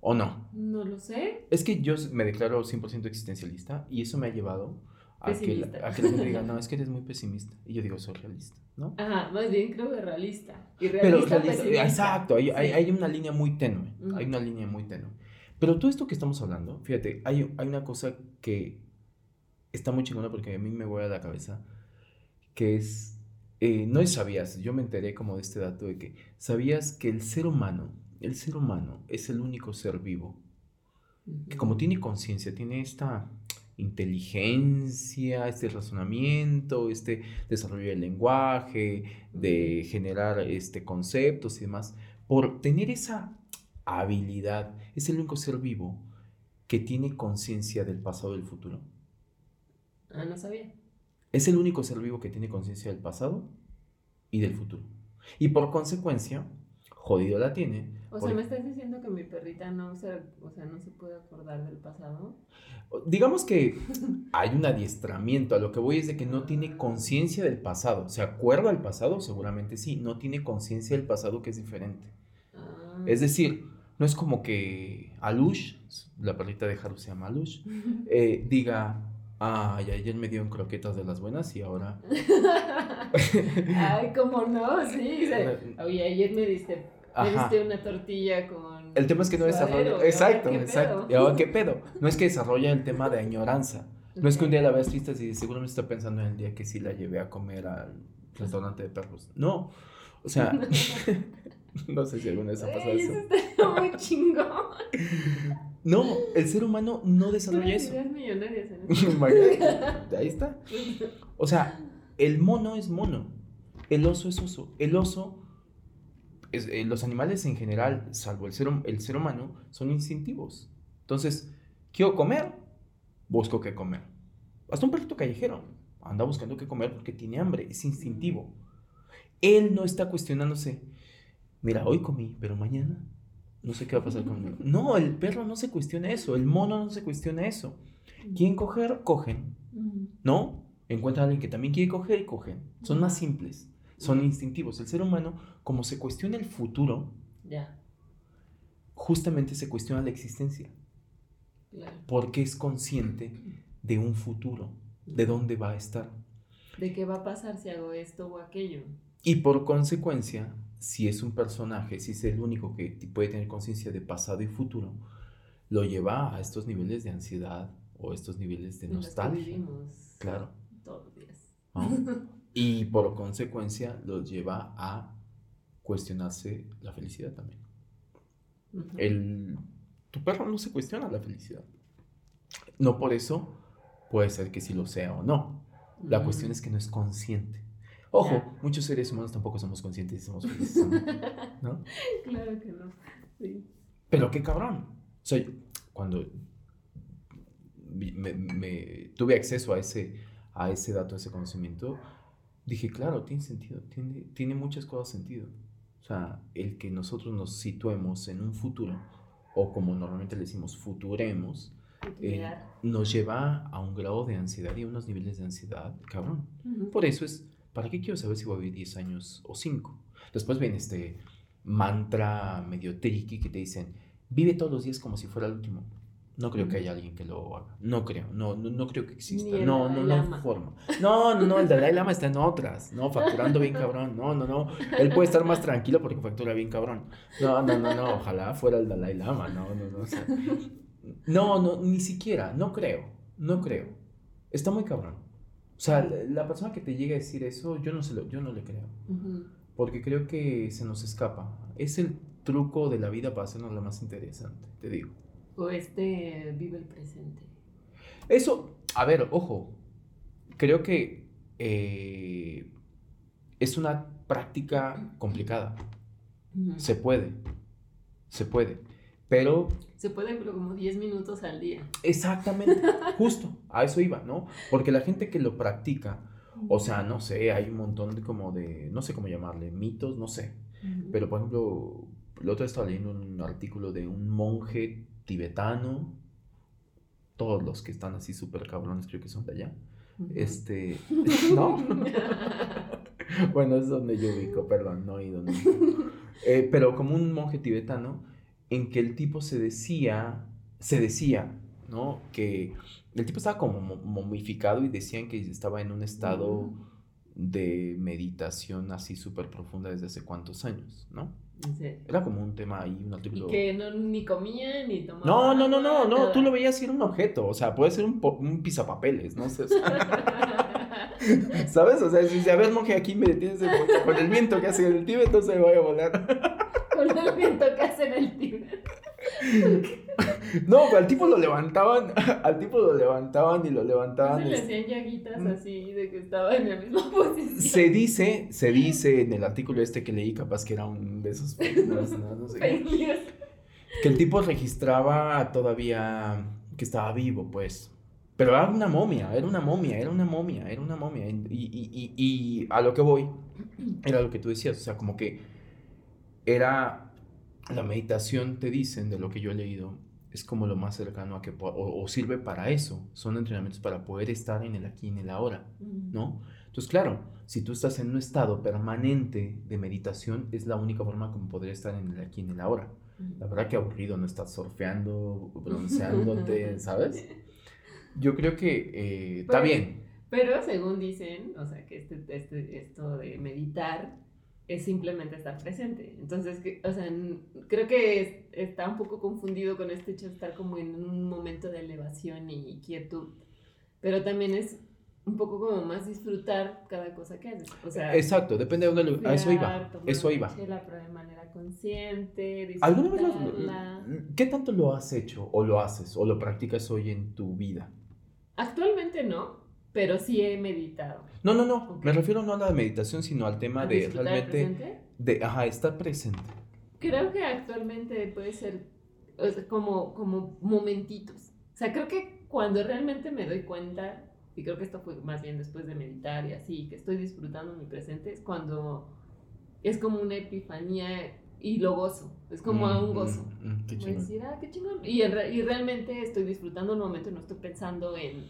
¿O no? No lo sé. Es que yo me declaro 100% existencialista y eso me ha llevado a que, la, gente diga, <laughs> no, es que eres muy pesimista. Y yo digo, soy realista, ¿no? Ajá, más bien creo que realista. Y realista, Pero exacto, hay, hay, una línea muy tenue, hay una línea muy tenue. Pero todo esto que estamos hablando, fíjate, hay, hay una cosa que está muy chingona porque a mí me voy a la cabeza, que es, eh, no sabías, yo me enteré como de este dato de que sabías que el ser humano, el ser humano es el único ser vivo que como tiene conciencia, tiene esta inteligencia, este razonamiento, este desarrollo del lenguaje, de generar este, conceptos y demás, por tener esa habilidad, es el único ser vivo que tiene conciencia del pasado y del futuro. Ah, no sabía. Es el único ser vivo que tiene conciencia del pasado y del futuro. Y por consecuencia, jodido la tiene. O sea, ¿me estás diciendo que mi perrita no se, o sea, no se puede acordar del pasado? Digamos que hay un adiestramiento, a lo que voy es de que no tiene conciencia del pasado. ¿Se acuerda del pasado? Seguramente sí, no tiene conciencia del pasado que es diferente. Ah. Es decir, no es como que Alush, la perrita de Haru se llama Alush, <laughs> eh, diga, ay, ayer me dio en croquetas de las buenas y ahora... <laughs> ay, ¿cómo no? Sí, <laughs> oye, ayer me diste me diste una tortilla con. El tema es que no desarrolla. Exacto, exacto. <laughs> ¿Y ahora qué pedo? No es que desarrolla el tema de añoranza. No es que un día la veas triste y seguramente está pensando en el día que sí la llevé a comer al restaurante de perros. No. O sea, <laughs> <laughs> no sé si alguna vez ha pasado eso. Eso está muy chingón. No, el ser humano no desarrolla eso. millonarias Ahí está. O sea, el mono es mono. El oso es oso. El oso eh, los animales en general, salvo el ser, el ser humano, son instintivos. Entonces, quiero comer, busco qué comer. Hasta un perrito callejero anda buscando qué comer porque tiene hambre, es instintivo. Él no está cuestionándose, mira, hoy comí, pero mañana no sé qué va a pasar conmigo. <laughs> No, el perro no se cuestiona eso, el mono no se cuestiona eso. Quieren coger, cogen. ¿No? Encuentran a alguien que también quiere coger y cogen. Son más simples son instintivos. El ser humano, como se cuestiona el futuro, justamente se cuestiona la existencia. Porque es consciente de un futuro, de dónde va a estar. De qué va a pasar si hago esto o aquello. Y por consecuencia, si es un personaje, si es el único que puede tener conciencia de pasado y futuro, lo lleva a estos niveles de ansiedad o estos niveles de nostalgia. claro. Todos los días. <laughs> Y por consecuencia los lleva a cuestionarse la felicidad también. El, tu perro no se cuestiona la felicidad. No por eso puede ser que sí lo sea o no. La cuestión es que no es consciente. Ojo, muchos seres humanos tampoco somos conscientes y somos felices. <laughs> ¿no? Claro que no. Sí. Pero qué cabrón. O sea, cuando me, tuve acceso a ese, a ese dato, a ese conocimiento, dije, claro, tiene sentido, tiene, tiene muchas cosas sentido. O sea, el que nosotros nos situemos en un futuro, o como normalmente le decimos, futuremos, eh, nos lleva a un grado de ansiedad y a unos niveles de ansiedad, cabrón. Por eso es, ¿para qué quiero saber si voy a vivir 10 años o 5? Después viene este mantra medio tricky que te dicen, vive todos los días como si fuera el último. No creo que haya alguien que lo haga. No creo, no, no, creo que exista. No, no, no forma. No, no, no, el Dalai Lama está en otras, ¿no? <laughs> Facturando bien cabrón. No, no, no. Él puede estar más tranquilo porque factura bien cabrón. No, no, no, no. Ojalá fuera el Dalai Lama. No, no, no. no, no, ni siquiera. No creo. No creo. Está muy cabrón. O sea, la persona que te llega a decir eso, yo no, se lo, yo no le creo. Porque creo que se nos escapa. Es el truco de la vida para hacernos lo más interesante, te digo. O este vive el presente. Eso, a ver, ojo, creo que eh, es una práctica complicada. Se puede, se puede, pero... Se puede, pero como 10 minutos al día. Exactamente, <laughs> justo, a eso iba, ¿no? Porque la gente que lo practica, o sea, no sé, hay un montón de como de, no sé cómo llamarle, mitos, no sé. Pero, por ejemplo, el otro estaba leyendo un artículo de un monje tibetano, todos los que están así súper cabrones creo que son de allá. Este, <laughs> ¿no? <laughs> bueno, es donde yo ubico, perdón, no he ido eh, pero como un monje tibetano, en que el tipo se decía, se decía, ¿no? Que el tipo estaba como momificado y decían que estaba en un estado de meditación así súper profunda desde hace cuántos años, ¿no? Era como un tema ahí, un artículo. Y que no, ni comía ni tomaba. No, no, no, no, no, tú lo veías y era un objeto, o sea, puede ser un, un pisapapeles, no sé. <laughs> ¿Sabes? O sea, si dice, a ver, monje, aquí me detienes con el viento que hace en el Tíbet, entonces me voy a volar. Con el viento que hace en el Tíbet. <laughs> <laughs> No, pero al tipo lo levantaban, <laughs> al tipo lo levantaban y lo levantaban. Se le hacían llaguitas así de que estaba en la misma <laughs> posición. Se dice, se dice en el artículo este que leí, capaz que era un de esos no, sé que el tipo registraba todavía que estaba vivo, pues. Pero era una momia, era una momia, era una momia, era una momia. Y, y, y, y a lo que voy, era lo que tú decías, o sea, como que era la meditación, te dicen, de lo que yo he leído, es como lo más cercano a que, o, o, sirve para eso, son entrenamientos para poder estar en el aquí y en el ahora, ¿no? Entonces, claro, si tú estás en un estado permanente de meditación, es la única forma como podría estar en el aquí y en el ahora. La verdad que aburrido, no estás surfeando, <laughs> bronceándote, ¿sabes? Yo creo que eh, está bien. Pero según dicen, o sea, que este, este, esto de meditar es simplemente estar presente. Entonces, o sea, creo que está un poco confundido con este hecho de estar como en un momento de elevación y quietud. Pero también es un poco como más disfrutar cada cosa que haces. O sea, Exacto, depende de dónde lo... Eso iba. Eso iba. de manera consciente. ¿Alguna vez lo, ¿Qué tanto lo has hecho o lo haces o lo practicas hoy en tu vida? Actualmente no, pero sí he meditado. No, no, no. Me refiero no a la meditación, sino al tema de realmente. De, ajá, estar presente. Creo que actualmente puede ser como, como momentitos. O sea, creo que cuando realmente me doy cuenta, y creo que esto fue más bien después de meditar y así, que estoy disfrutando mi presente, es cuando es como una epifanía y lo gozo. Es como mm, un gozo. Mm, mm, qué chingón. Decir, ah, qué chingón. Y, y realmente estoy disfrutando el momento no estoy pensando en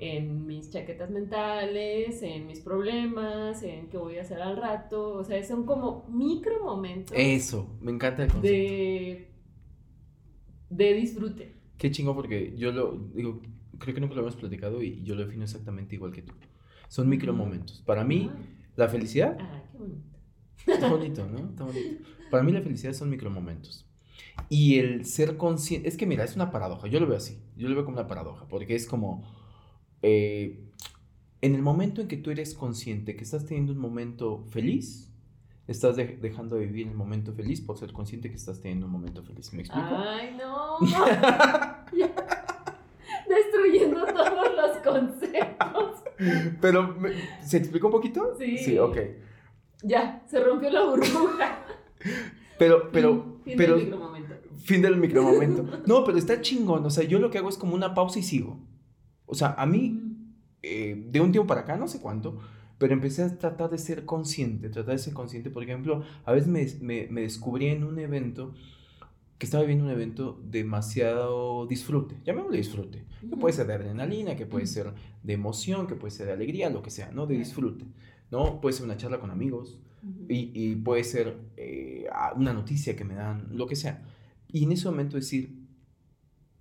en mis chaquetas mentales, en mis problemas, en qué voy a hacer al rato. O sea, son como micro momentos. Eso, me encanta el concepto. De, de disfrute. Qué chingo porque yo lo digo, creo que nunca lo hemos platicado y yo lo defino exactamente igual que tú. Son micro momentos. Para mí, la felicidad. Ah, qué bonito. Está bonito, ¿no? Está bonito. Para mí la felicidad son micro momentos. Y el ser consciente, es que mira, es una paradoja, yo lo veo así, yo lo veo como una paradoja, porque es como, eh, en el momento en que tú eres consciente que estás teniendo un momento feliz, estás dejando de vivir el momento feliz por ser consciente que estás teniendo un momento feliz. ¿Me explico? Ay, no. <laughs> Destruyendo todos los conceptos. Pero, ¿se explicó un poquito? Sí. Sí, ok. Ya, se rompió la burbuja. Pero, pero, fin, pero. Del micromomento. Fin del micromomento. No, pero está chingón. O sea, yo lo que hago es como una pausa y sigo. O sea, a mí, eh, de un tiempo para acá, no sé cuánto, pero empecé a tratar de ser consciente, tratar de ser consciente. Por ejemplo, a veces me, me, descubrí en un evento que estaba viviendo un evento demasiado disfrute, llamémosle disfrute, que puede ser de adrenalina, que puede ser de emoción, que puede ser de alegría, lo que sea, ¿no? De disfrute, ¿no? Puede ser una charla con amigos y, y, puede ser eh, una noticia que me dan, lo que sea. Y en ese momento decir,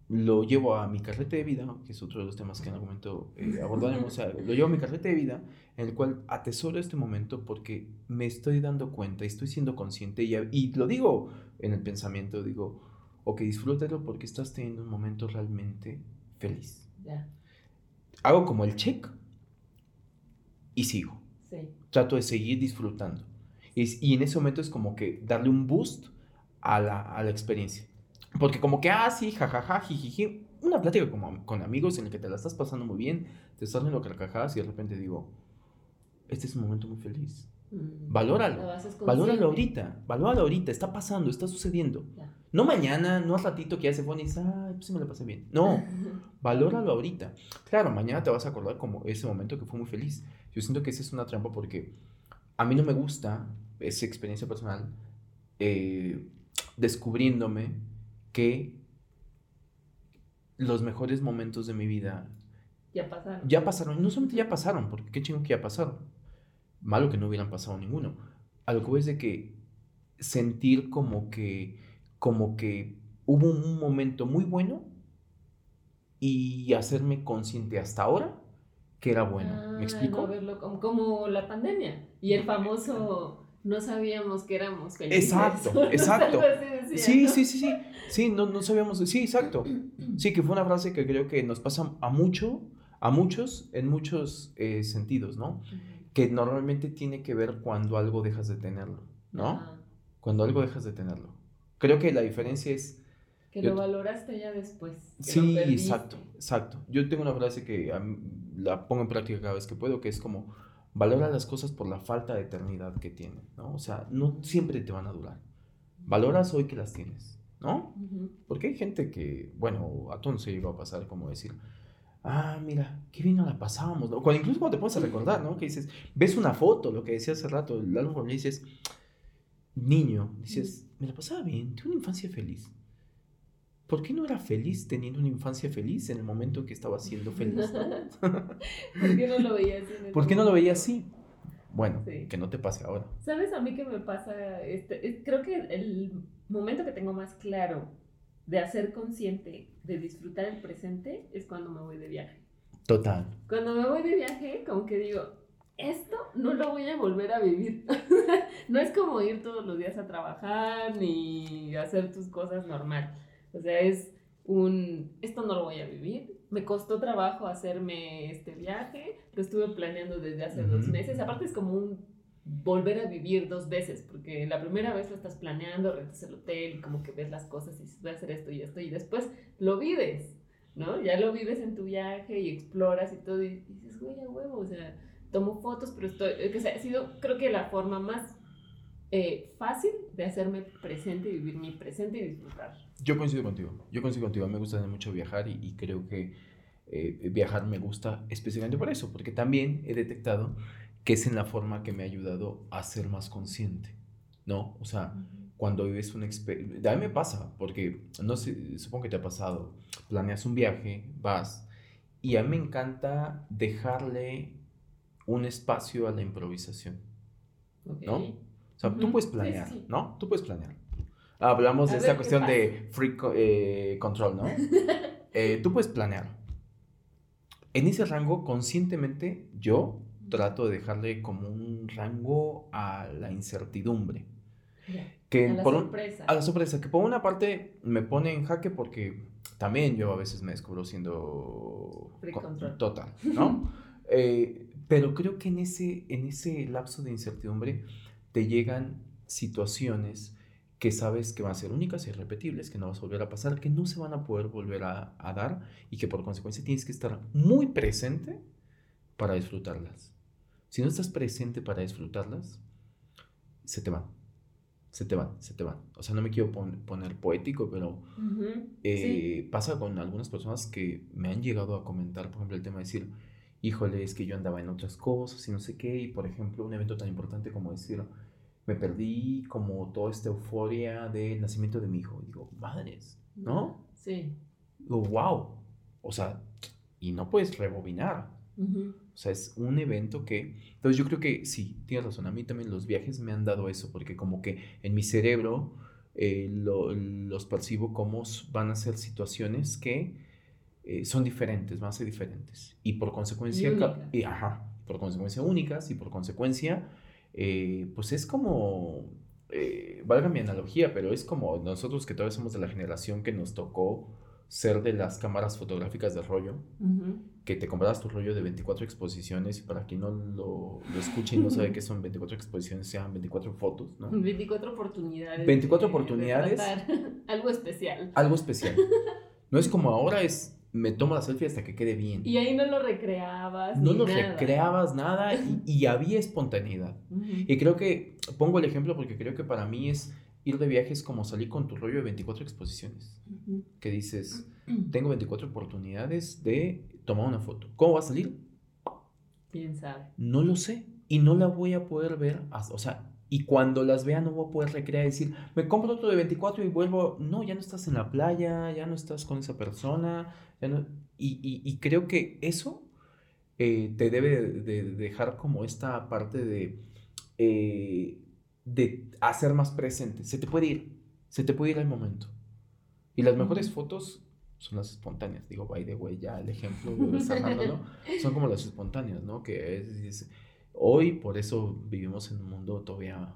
lo llevo a mi carrete de vida, que es otro de los temas que en algún momento eh, abordaremos, lo llevo a mi carrete de vida, en el cual atesoro este momento porque me estoy dando cuenta y estoy siendo consciente y, y lo digo en el pensamiento, digo, ok, disfrútalo porque estás teniendo un momento realmente feliz. Hago como el check y sigo. Trato de seguir disfrutando. Y, y, en ese momento es como que darle un boost a la, a la experiencia. Porque como que, ah, sí, jajaja, jijiji, una plática como con amigos en el que te la estás pasando muy bien, te estás riendo carcajadas y de repente digo, este es un momento muy feliz. Mm, valóralo. Valóralo ahorita. Valóralo ahorita. Está pasando, está sucediendo. No mañana, no al ratito que ya se pone y dices, ay, pues sí me la pasé bien. No, <laughs> valóralo ahorita. Claro, mañana te vas a acordar como ese momento que fue muy feliz. Yo siento que esa es una trampa porque a mí no me gusta esa experiencia personal eh, descubriéndome que los mejores momentos de mi vida ya pasaron. Ya pasaron, no solamente ya pasaron, porque qué chingo que ya pasaron. Malo que no hubieran pasado ninguno. A lo que voy es de que sentir como que como que hubo un momento muy bueno y hacerme consciente hasta ahora que era bueno. ¿Me ah, explico? verlo como, como, la pandemia y el famoso no sabíamos que éramos felices. Exacto, <laughs> exacto. sí, sí, sí, sí. Sí, no, no sabíamos. Sí, exacto. Sí, que fue una frase que creo que nos pasa a mucho, a muchos, en muchos eh, sentidos, ¿no? Que normalmente tiene que ver cuando algo dejas de tenerlo, ¿no? Cuando algo dejas de tenerlo. Creo que la diferencia es... Que lo valoraste ya después. sí, exacto, exacto. Yo tengo una frase que la pongo en práctica cada vez que puedo, que es como Valora las cosas por la falta de eternidad que tienen, ¿no? O sea, no siempre te van a durar. Valoras hoy que las tienes, ¿no? Porque hay gente que, bueno, a todos se llegó a pasar como decir, ah, mira, qué bien la pasábamos, ¿no? incluso cuando te pones a recordar, ¿no? Que dices, ves una foto, lo que decía hace rato, el álbum, y dices, niño, dices, me la pasaba bien, tuve una infancia feliz. ¿Por qué no era feliz teniendo una infancia feliz en el momento que estaba siendo feliz? <laughs> <laughs> ¿Por qué no lo veía así? ¿Por qué no lo veía así? Bueno, que no te pase ahora. ¿Sabes a mí qué me pasa? Este, creo que el momento que tengo más claro de hacer consciente, de disfrutar el presente, es cuando me voy de viaje. Total. Cuando me voy de viaje, como que digo, esto no lo voy a volver a vivir. <laughs> no es como ir todos los días a trabajar ni hacer tus cosas normal o sea, es un, esto no lo voy a vivir. Me costó trabajo hacerme este viaje, lo estuve planeando desde hace dos meses. Aparte es como un volver a vivir dos veces, porque la primera vez lo estás planeando, rentas el hotel y como que ves las cosas y dices, voy a hacer esto y esto, y después lo vives, ¿no? Ya lo vives en tu viaje y exploras y todo, y dices, güey, a huevo, o sea, tomo fotos, pero estoy, que sea, ha sido, creo que la forma más eh, fácil de hacerme presente y vivir mi presente y disfrutar. Yo coincido contigo, yo coincido contigo, me gusta mucho viajar y, creo que eh, viajar me gusta especialmente por eso, porque también he detectado que es en la forma que me ha ayudado a ser más consciente, ¿no? O sea, cuando vives una experiencia, a mí me pasa, porque no sé, supongo que te ha pasado, planeas un viaje, vas, y a mí me encanta dejarle un espacio a la improvisación, ¿no? O sea, tú puedes planear, ¿no? Tú puedes planear. Hablamos de esta cuestión de free eh, control, ¿no? <laughs> Eh, tú puedes planear. En ese rango, conscientemente, yo trato de dejarle como un rango a la incertidumbre. Que a la sorpresa. a la sorpresa, que por una parte me pone en jaque porque también yo a veces me descubro siendo free control. total, ¿no? <laughs> Eh, pero creo que en ese, en ese lapso de incertidumbre te llegan situaciones que sabes que van a ser únicas y irrepetibles, que no vas a volver a pasar, que no se van a poder volver a, dar y que por consecuencia tienes que estar muy presente para disfrutarlas. Si no estás presente para disfrutarlas, se te van. Se te van, se te van. O sea, no me quiero poner poético, pero eh, pasa con algunas personas que me han llegado a comentar, por ejemplo, el tema de decir, híjole, es que yo andaba en otras cosas y no sé qué, y por ejemplo, un evento tan importante como decir, me perdí como toda esta euforia del nacimiento de mi hijo. Y digo, madres, ¿no? Sí. Digo, wow. O sea, y no puedes rebobinar. O sea, es un evento que... Entonces yo creo que sí, tienes razón. A mí también los viajes me han dado eso, porque como que en mi cerebro eh, los percibo como van a ser situaciones que eh, son diferentes, van a ser diferentes. Y por consecuencia... Y, ajá, por consecuencia únicas y por consecuencia eh, pues es como, eh, valga mi analogía, pero es como nosotros que todavía somos de la generación que nos tocó ser de las cámaras fotográficas de rollo, que te comprabas tu rollo de 24 exposiciones y para quien no lo, lo escuche y no sabe <laughs> qué son 24 exposiciones, sean 24 fotos, ¿no? 24 oportunidades. 24 oportunidades. <laughs> algo especial. Algo especial. No es como ahora, es me tomo la selfie hasta que quede bien. Y ahí no lo recreabas. No lo recreabas nada y, <laughs> había espontaneidad. Y creo que, pongo el ejemplo porque creo que para mí es ir de viajes como salir con tu rollo de 24 exposiciones. Que dices, <clears throat> tengo 24 oportunidades de tomar una foto. ¿Cómo va a salir? ¿Quién sabe? No lo sé. Y no la voy a poder ver, o sea, y cuando las vea no voy a poder recrear y decir, me compro otro de 24 y vuelvo. No, ya no estás en la playa, ya no estás con esa persona. Y, creo que eso eh, te debe de dejar como esta parte de, eh, de hacer más presente. Se te puede ir, se te puede ir al momento. Y las mejores fotos son las espontáneas. Digo, by the way, ya el ejemplo de <laughs> son como las espontáneas, ¿no? Que es Hoy por eso vivimos en un mundo todavía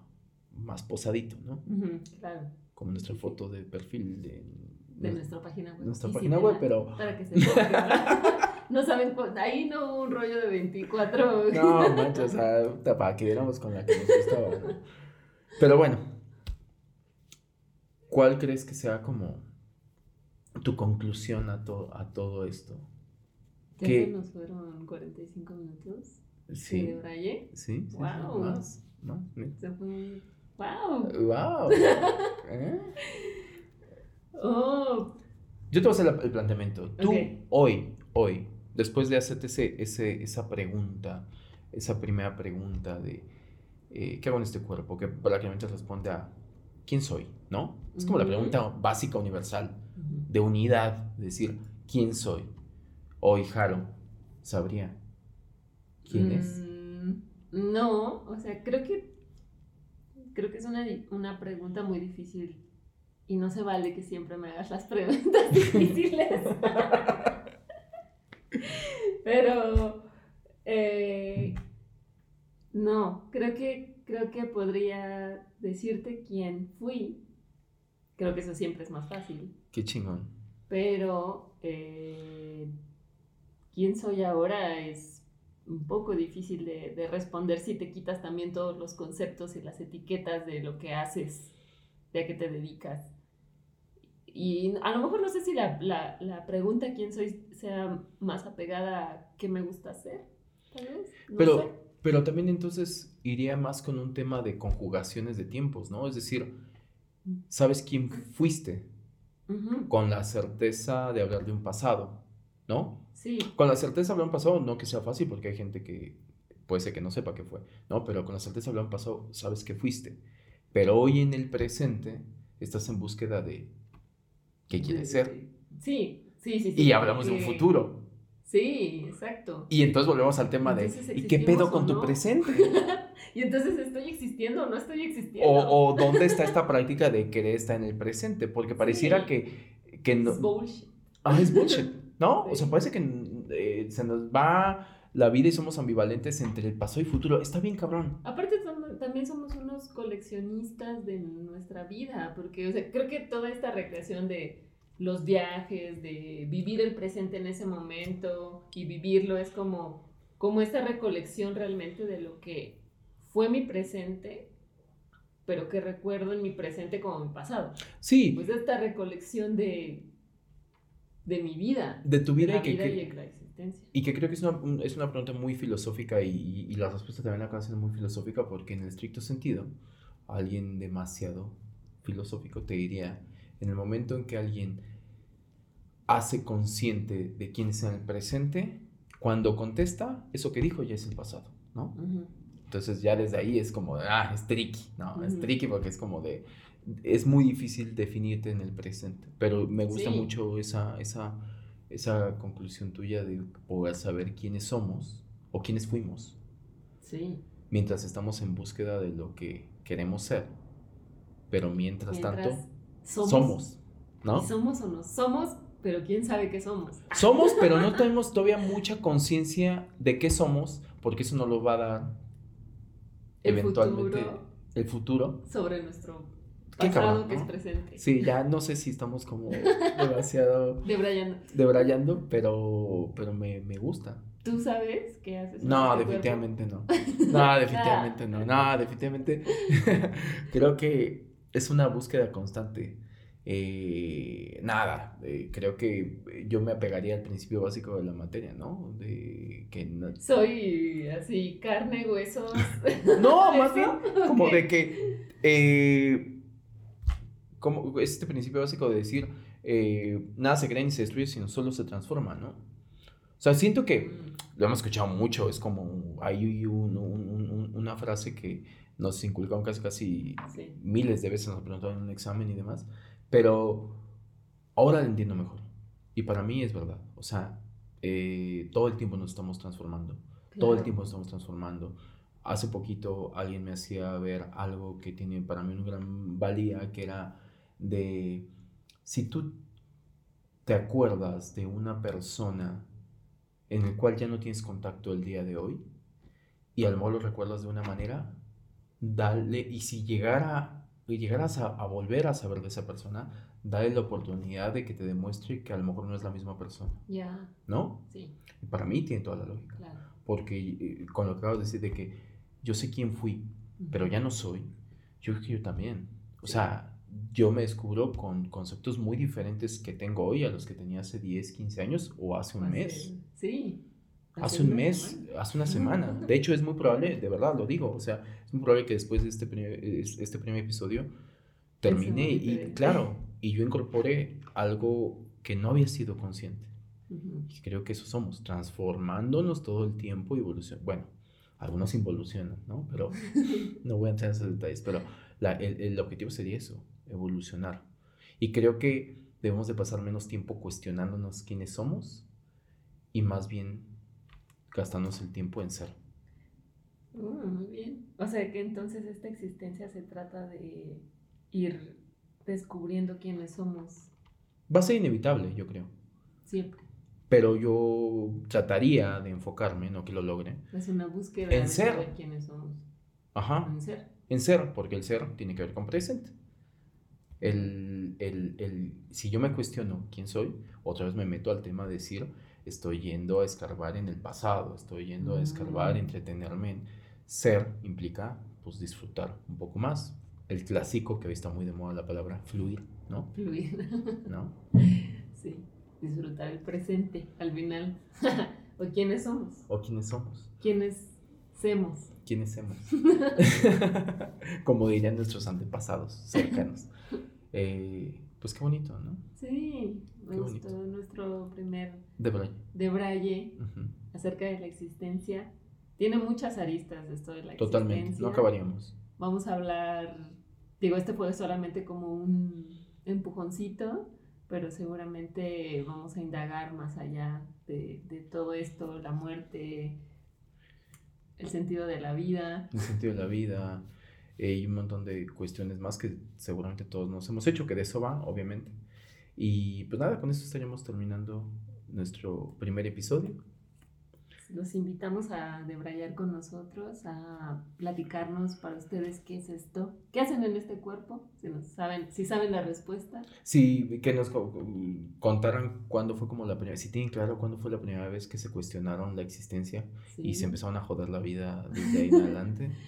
más posadito, ¿no? Claro. Como nuestra foto de perfil de, De nuestra página web. nuestra Sí, sí, página web, ¿verdad? pero Para que se. <laughs> No saben, ahí no un rollo de 24. no, manches, o sea, para que diéramos con la que nos gustaba, ¿no? Pero bueno, ¿cuál crees que sea como tu conclusión a, to- a todo esto? Ya ¿Qué? se nos fueron 45 minutos. Sí, De Braille. sí, sí, Guau. más, más, sí. Se fue. ¡Wow! Wow. <laughs> ¿Eh? Oh, Yo te voy a hacer el planteamiento. Tú, hoy, hoy, después de hacerte ese, ese- esa pregunta, esa primera pregunta de eh, ¿qué hago en este cuerpo? Que prácticamente responde a ¿quién soy? ¿No? Es como la pregunta básica universal de unidad, decir ¿quién soy? Hoy, Jaro, sabría quién es. Mm, No, o sea, creo que creo que es una, una pregunta muy difícil y no se vale que siempre me hagas las preguntas <laughs> difíciles. <laughs> Pero eh, no, creo que creo que podría decirte quién fui. Creo que eso siempre es más fácil. Qué chingón. Pero eh, quién soy ahora es un poco difícil de, de responder si te quitas también todos los conceptos y las etiquetas de lo que haces, de a qué te dedicas. Y a lo mejor no sé si la, la, la pregunta quién soy sea más apegada a qué me gusta hacer, tal vez. No Pero, sé. pero también entonces iría más con un tema de conjugaciones de tiempos, ¿no? Es decir, ¿sabes quién fuiste? Con la certeza de hablar de un pasado, ¿no? Sí, Con la certeza de hablar de un pasado, no que sea fácil, porque hay gente que puede ser que no sepa qué fue, ¿no? Pero con la certeza de hablar de un pasado, sabes que fuiste. Pero hoy en el presente estás en búsqueda de qué quieres ser. Sí, sí, sí. sí, Y hablamos de un futuro. Sí, exacto. Y entonces volvemos al tema de, ¿y qué pedo ¿existimos con tu presente? <laughs> y entonces, ¿estoy existiendo o no estoy existiendo? O, o dónde está esta práctica de querer estar en el presente, porque pareciera Sí. que, que no... Es bullshit. Ah, es bullshit, ¿no? <laughs> O sea, parece que eh, se nos va la vida y somos ambivalentes entre el pasado y futuro. Está bien cabrón. Aparte, también somos unos coleccionistas de nuestra vida, porque o sea, creo que toda esta recreación de los viajes, de vivir el presente en ese momento y vivirlo es como, como esta recolección realmente de lo que fue mi presente, pero que recuerdo en mi presente como mi pasado. Sí, Pues esta recolección de, de mi vida, de tu de vida la y vida que- y existencia. y que creo que es una, un- es una pregunta muy filosófica y, y- y la respuesta también acaba siendo muy filosófica porque en el estricto sentido, alguien demasiado filosófico te diría, en el momento en que alguien hace consciente de quién es en el presente, cuando contesta, eso que dijo ya es el pasado, ¿no? Ujú. Entonces ya desde ahí es como, de, ah, es tricky, ¿no? Es Ujú. tricky porque es como de, es muy difícil definirte en el presente, pero me gusta Sí. mucho esa, esa, esa conclusión tuya de poder saber quiénes somos o quiénes fuimos Sí. mientras estamos en búsqueda de lo que queremos ser, pero mientras, Mientras tanto somos, somos, ¿no? somos o no somos, pero quién sabe qué somos. Somos, pero no <laughs> tenemos todavía mucha conciencia de qué somos, porque eso nos lo va a dar El eventualmente futuro el futuro. sobre nuestro Qué pasado cabrón, que ¿no? es presente. Sí, ya no sé si estamos como <laughs> demasiado De Brian, debrayando, pero, pero me, me gusta. ¿tú sabes qué haces? <laughs> No, definitivamente no. No, definitivamente no. No, definitivamente. creo que es una búsqueda constante. Eh, nada, eh, creo que yo me apegaría al principio básico de la materia, ¿no? De que no? Soy así, carne, huesos. <laughs> No, más bien como de que eh, como este principio básico de decir eh, nada se crea ni se destruye, sino solo se transforma, ¿no? O sea, siento que Mm, lo hemos escuchado mucho, es como hay un- un- un- una frase que nos inculcaron casi casi Sí. miles de veces, nos preguntaron en un examen y demás, pero ahora lo entiendo mejor. Y para mí es verdad, o sea, eh, todo el tiempo nos estamos transformando. Todo el claro. tiempo nos estamos transformando. Hace poquito alguien me hacía ver algo que tiene para mí una gran valía, que era de si tú te acuerdas de una persona en el cual ya no tienes contacto el día de hoy y a lo mejor lo recuerdas de una manera, dale, y si llegara, llegaras a, a volver a saber de esa persona, dale la oportunidad de que te demuestre que a lo mejor no es la misma persona. Ya, ¿No? sí, Y para mí tiene toda la lógica. claro. Porque eh, con lo que acabas de decir de que yo sé quién fui, pero ya no soy, yo creo que yo también. O Sí. sea, yo me descubro con conceptos muy diferentes que tengo hoy a los que tenía hace 10, 15 años o hace un mes. Sí. Hace un mes, hace una semana. De hecho, es muy probable, de verdad lo digo, o sea, es muy probable que después de este primer, es- este primer episodio termine y, claro, y yo incorpore algo que no había sido consciente. Y creo que eso somos, transformándonos todo el tiempo y evolucionando. Bueno, algunos involucionan, ¿no? Pero <laughs> no voy a entrar en esos detalles, pero la- el, el objetivo sería eso, evolucionar. Y creo que debemos de pasar menos tiempo cuestionándonos quiénes somos y más bien gastándonos el tiempo en ser. Uh, muy bien. O sea que entonces esta existencia se trata de ir descubriendo quiénes somos Va a ser inevitable, yo creo. siempre. Pero yo trataría de enfocarme, no que lo logre, Es una búsqueda En de ser. saber quiénes somos. ajá, En ser. en ser, porque el ser tiene que ver con presente. El, el, el- si yo me cuestiono quién soy, otra vez me meto al tema de decir, estoy yendo a escarbar en el pasado, estoy yendo a escarbar, Mm. entretenerme en ser, implica pues disfrutar un poco más. El clásico, que hoy está muy de moda la palabra fluir, ¿no? Fluir. <laughs> ¿No? sí. Disfrutar el presente al final. <laughs> o quiénes somos. O quiénes somos, Quiénes semos. quiénes somos. <laughs> Como dirían nuestros antepasados cercanos. Eh, pues qué bonito, ¿no? Sí. Me Qué gustó nuestro primer De Braille acerca de la existencia. Tiene muchas aristas esto de la Totalmente, existencia. no acabaríamos. Vamos a hablar, digo, este fue solamente como un empujoncito, pero seguramente vamos a indagar más allá de, de todo esto, la muerte, el sentido de la vida. El sentido de la vida eh, y un montón de cuestiones más que seguramente todos nos hemos hecho, que de eso va, obviamente. Y pues nada, con esto estaríamos terminando nuestro primer episodio. Los invitamos a debrayar con nosotros, a platicarnos para ustedes qué es esto, qué hacen en este cuerpo, si, nos saben, si saben la respuesta. Sí, que nos co- contaran cuándo fue como la primera, si tienen claro cuándo fue la primera vez que se cuestionaron la existencia y Sí. se empezaron a joder la vida desde ahí en adelante. <laughs>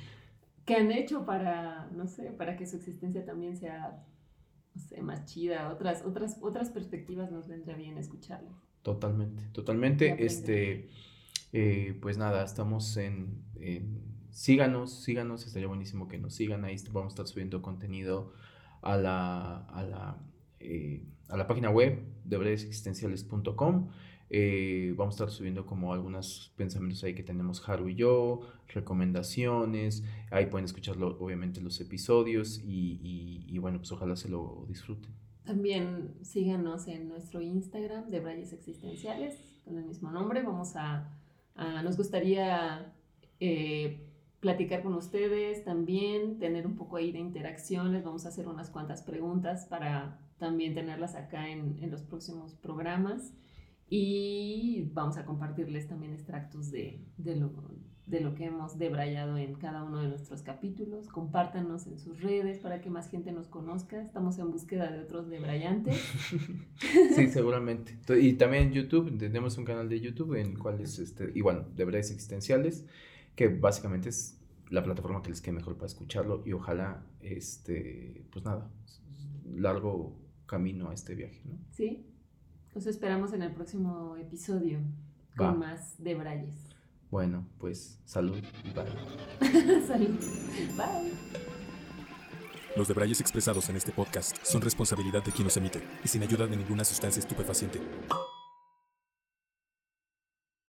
¿Qué han hecho para, no sé, para que su existencia también sea, no sé, más chida? Otras, otras, otras perspectivas nos vendría bien escucharlas. Totalmente, totalmente. Este, eh, pues nada, estamos en, en- síganos, síganos, estaría buenísimo que nos sigan. Ahí vamos a estar subiendo contenido a la, a la, eh, a la página web de brevesexistenciales.com. Eh, vamos a estar subiendo como algunos pensamientos ahí que tenemos Haru y yo, recomendaciones. Ahí pueden escucharlo, obviamente, los episodios y, y- y bueno, pues ojalá se lo disfruten. También síganos en nuestro Instagram de Brayes Existenciales, con el mismo nombre. Vamos a, a- nos gustaría eh, platicar con ustedes también, tener un poco ahí de interacción. Les vamos a hacer unas cuantas preguntas para también tenerlas acá en, en los próximos programas. Y vamos a compartirles también extractos de, de lo, de lo que hemos debrayado en cada uno de nuestros capítulos. Compártanos en sus redes para que más gente nos conozca. Estamos en búsqueda de otros debrayantes. <laughs> Sí, seguramente. Y también en YouTube, tenemos un canal de YouTube en el cual es este, igual, de verdades existenciales, que básicamente es la plataforma que les quede mejor para escucharlo y ojalá, este, pues nada, largo camino a este viaje, ¿no? ¿Sí? Los esperamos en el próximo episodio Va. con más debrayes. Bueno, pues salud y bye. <laughs> Salud. Bye. Los debrayes expresados en este podcast son responsabilidad de quien los emite y sin ayuda de ninguna sustancia estupefaciente.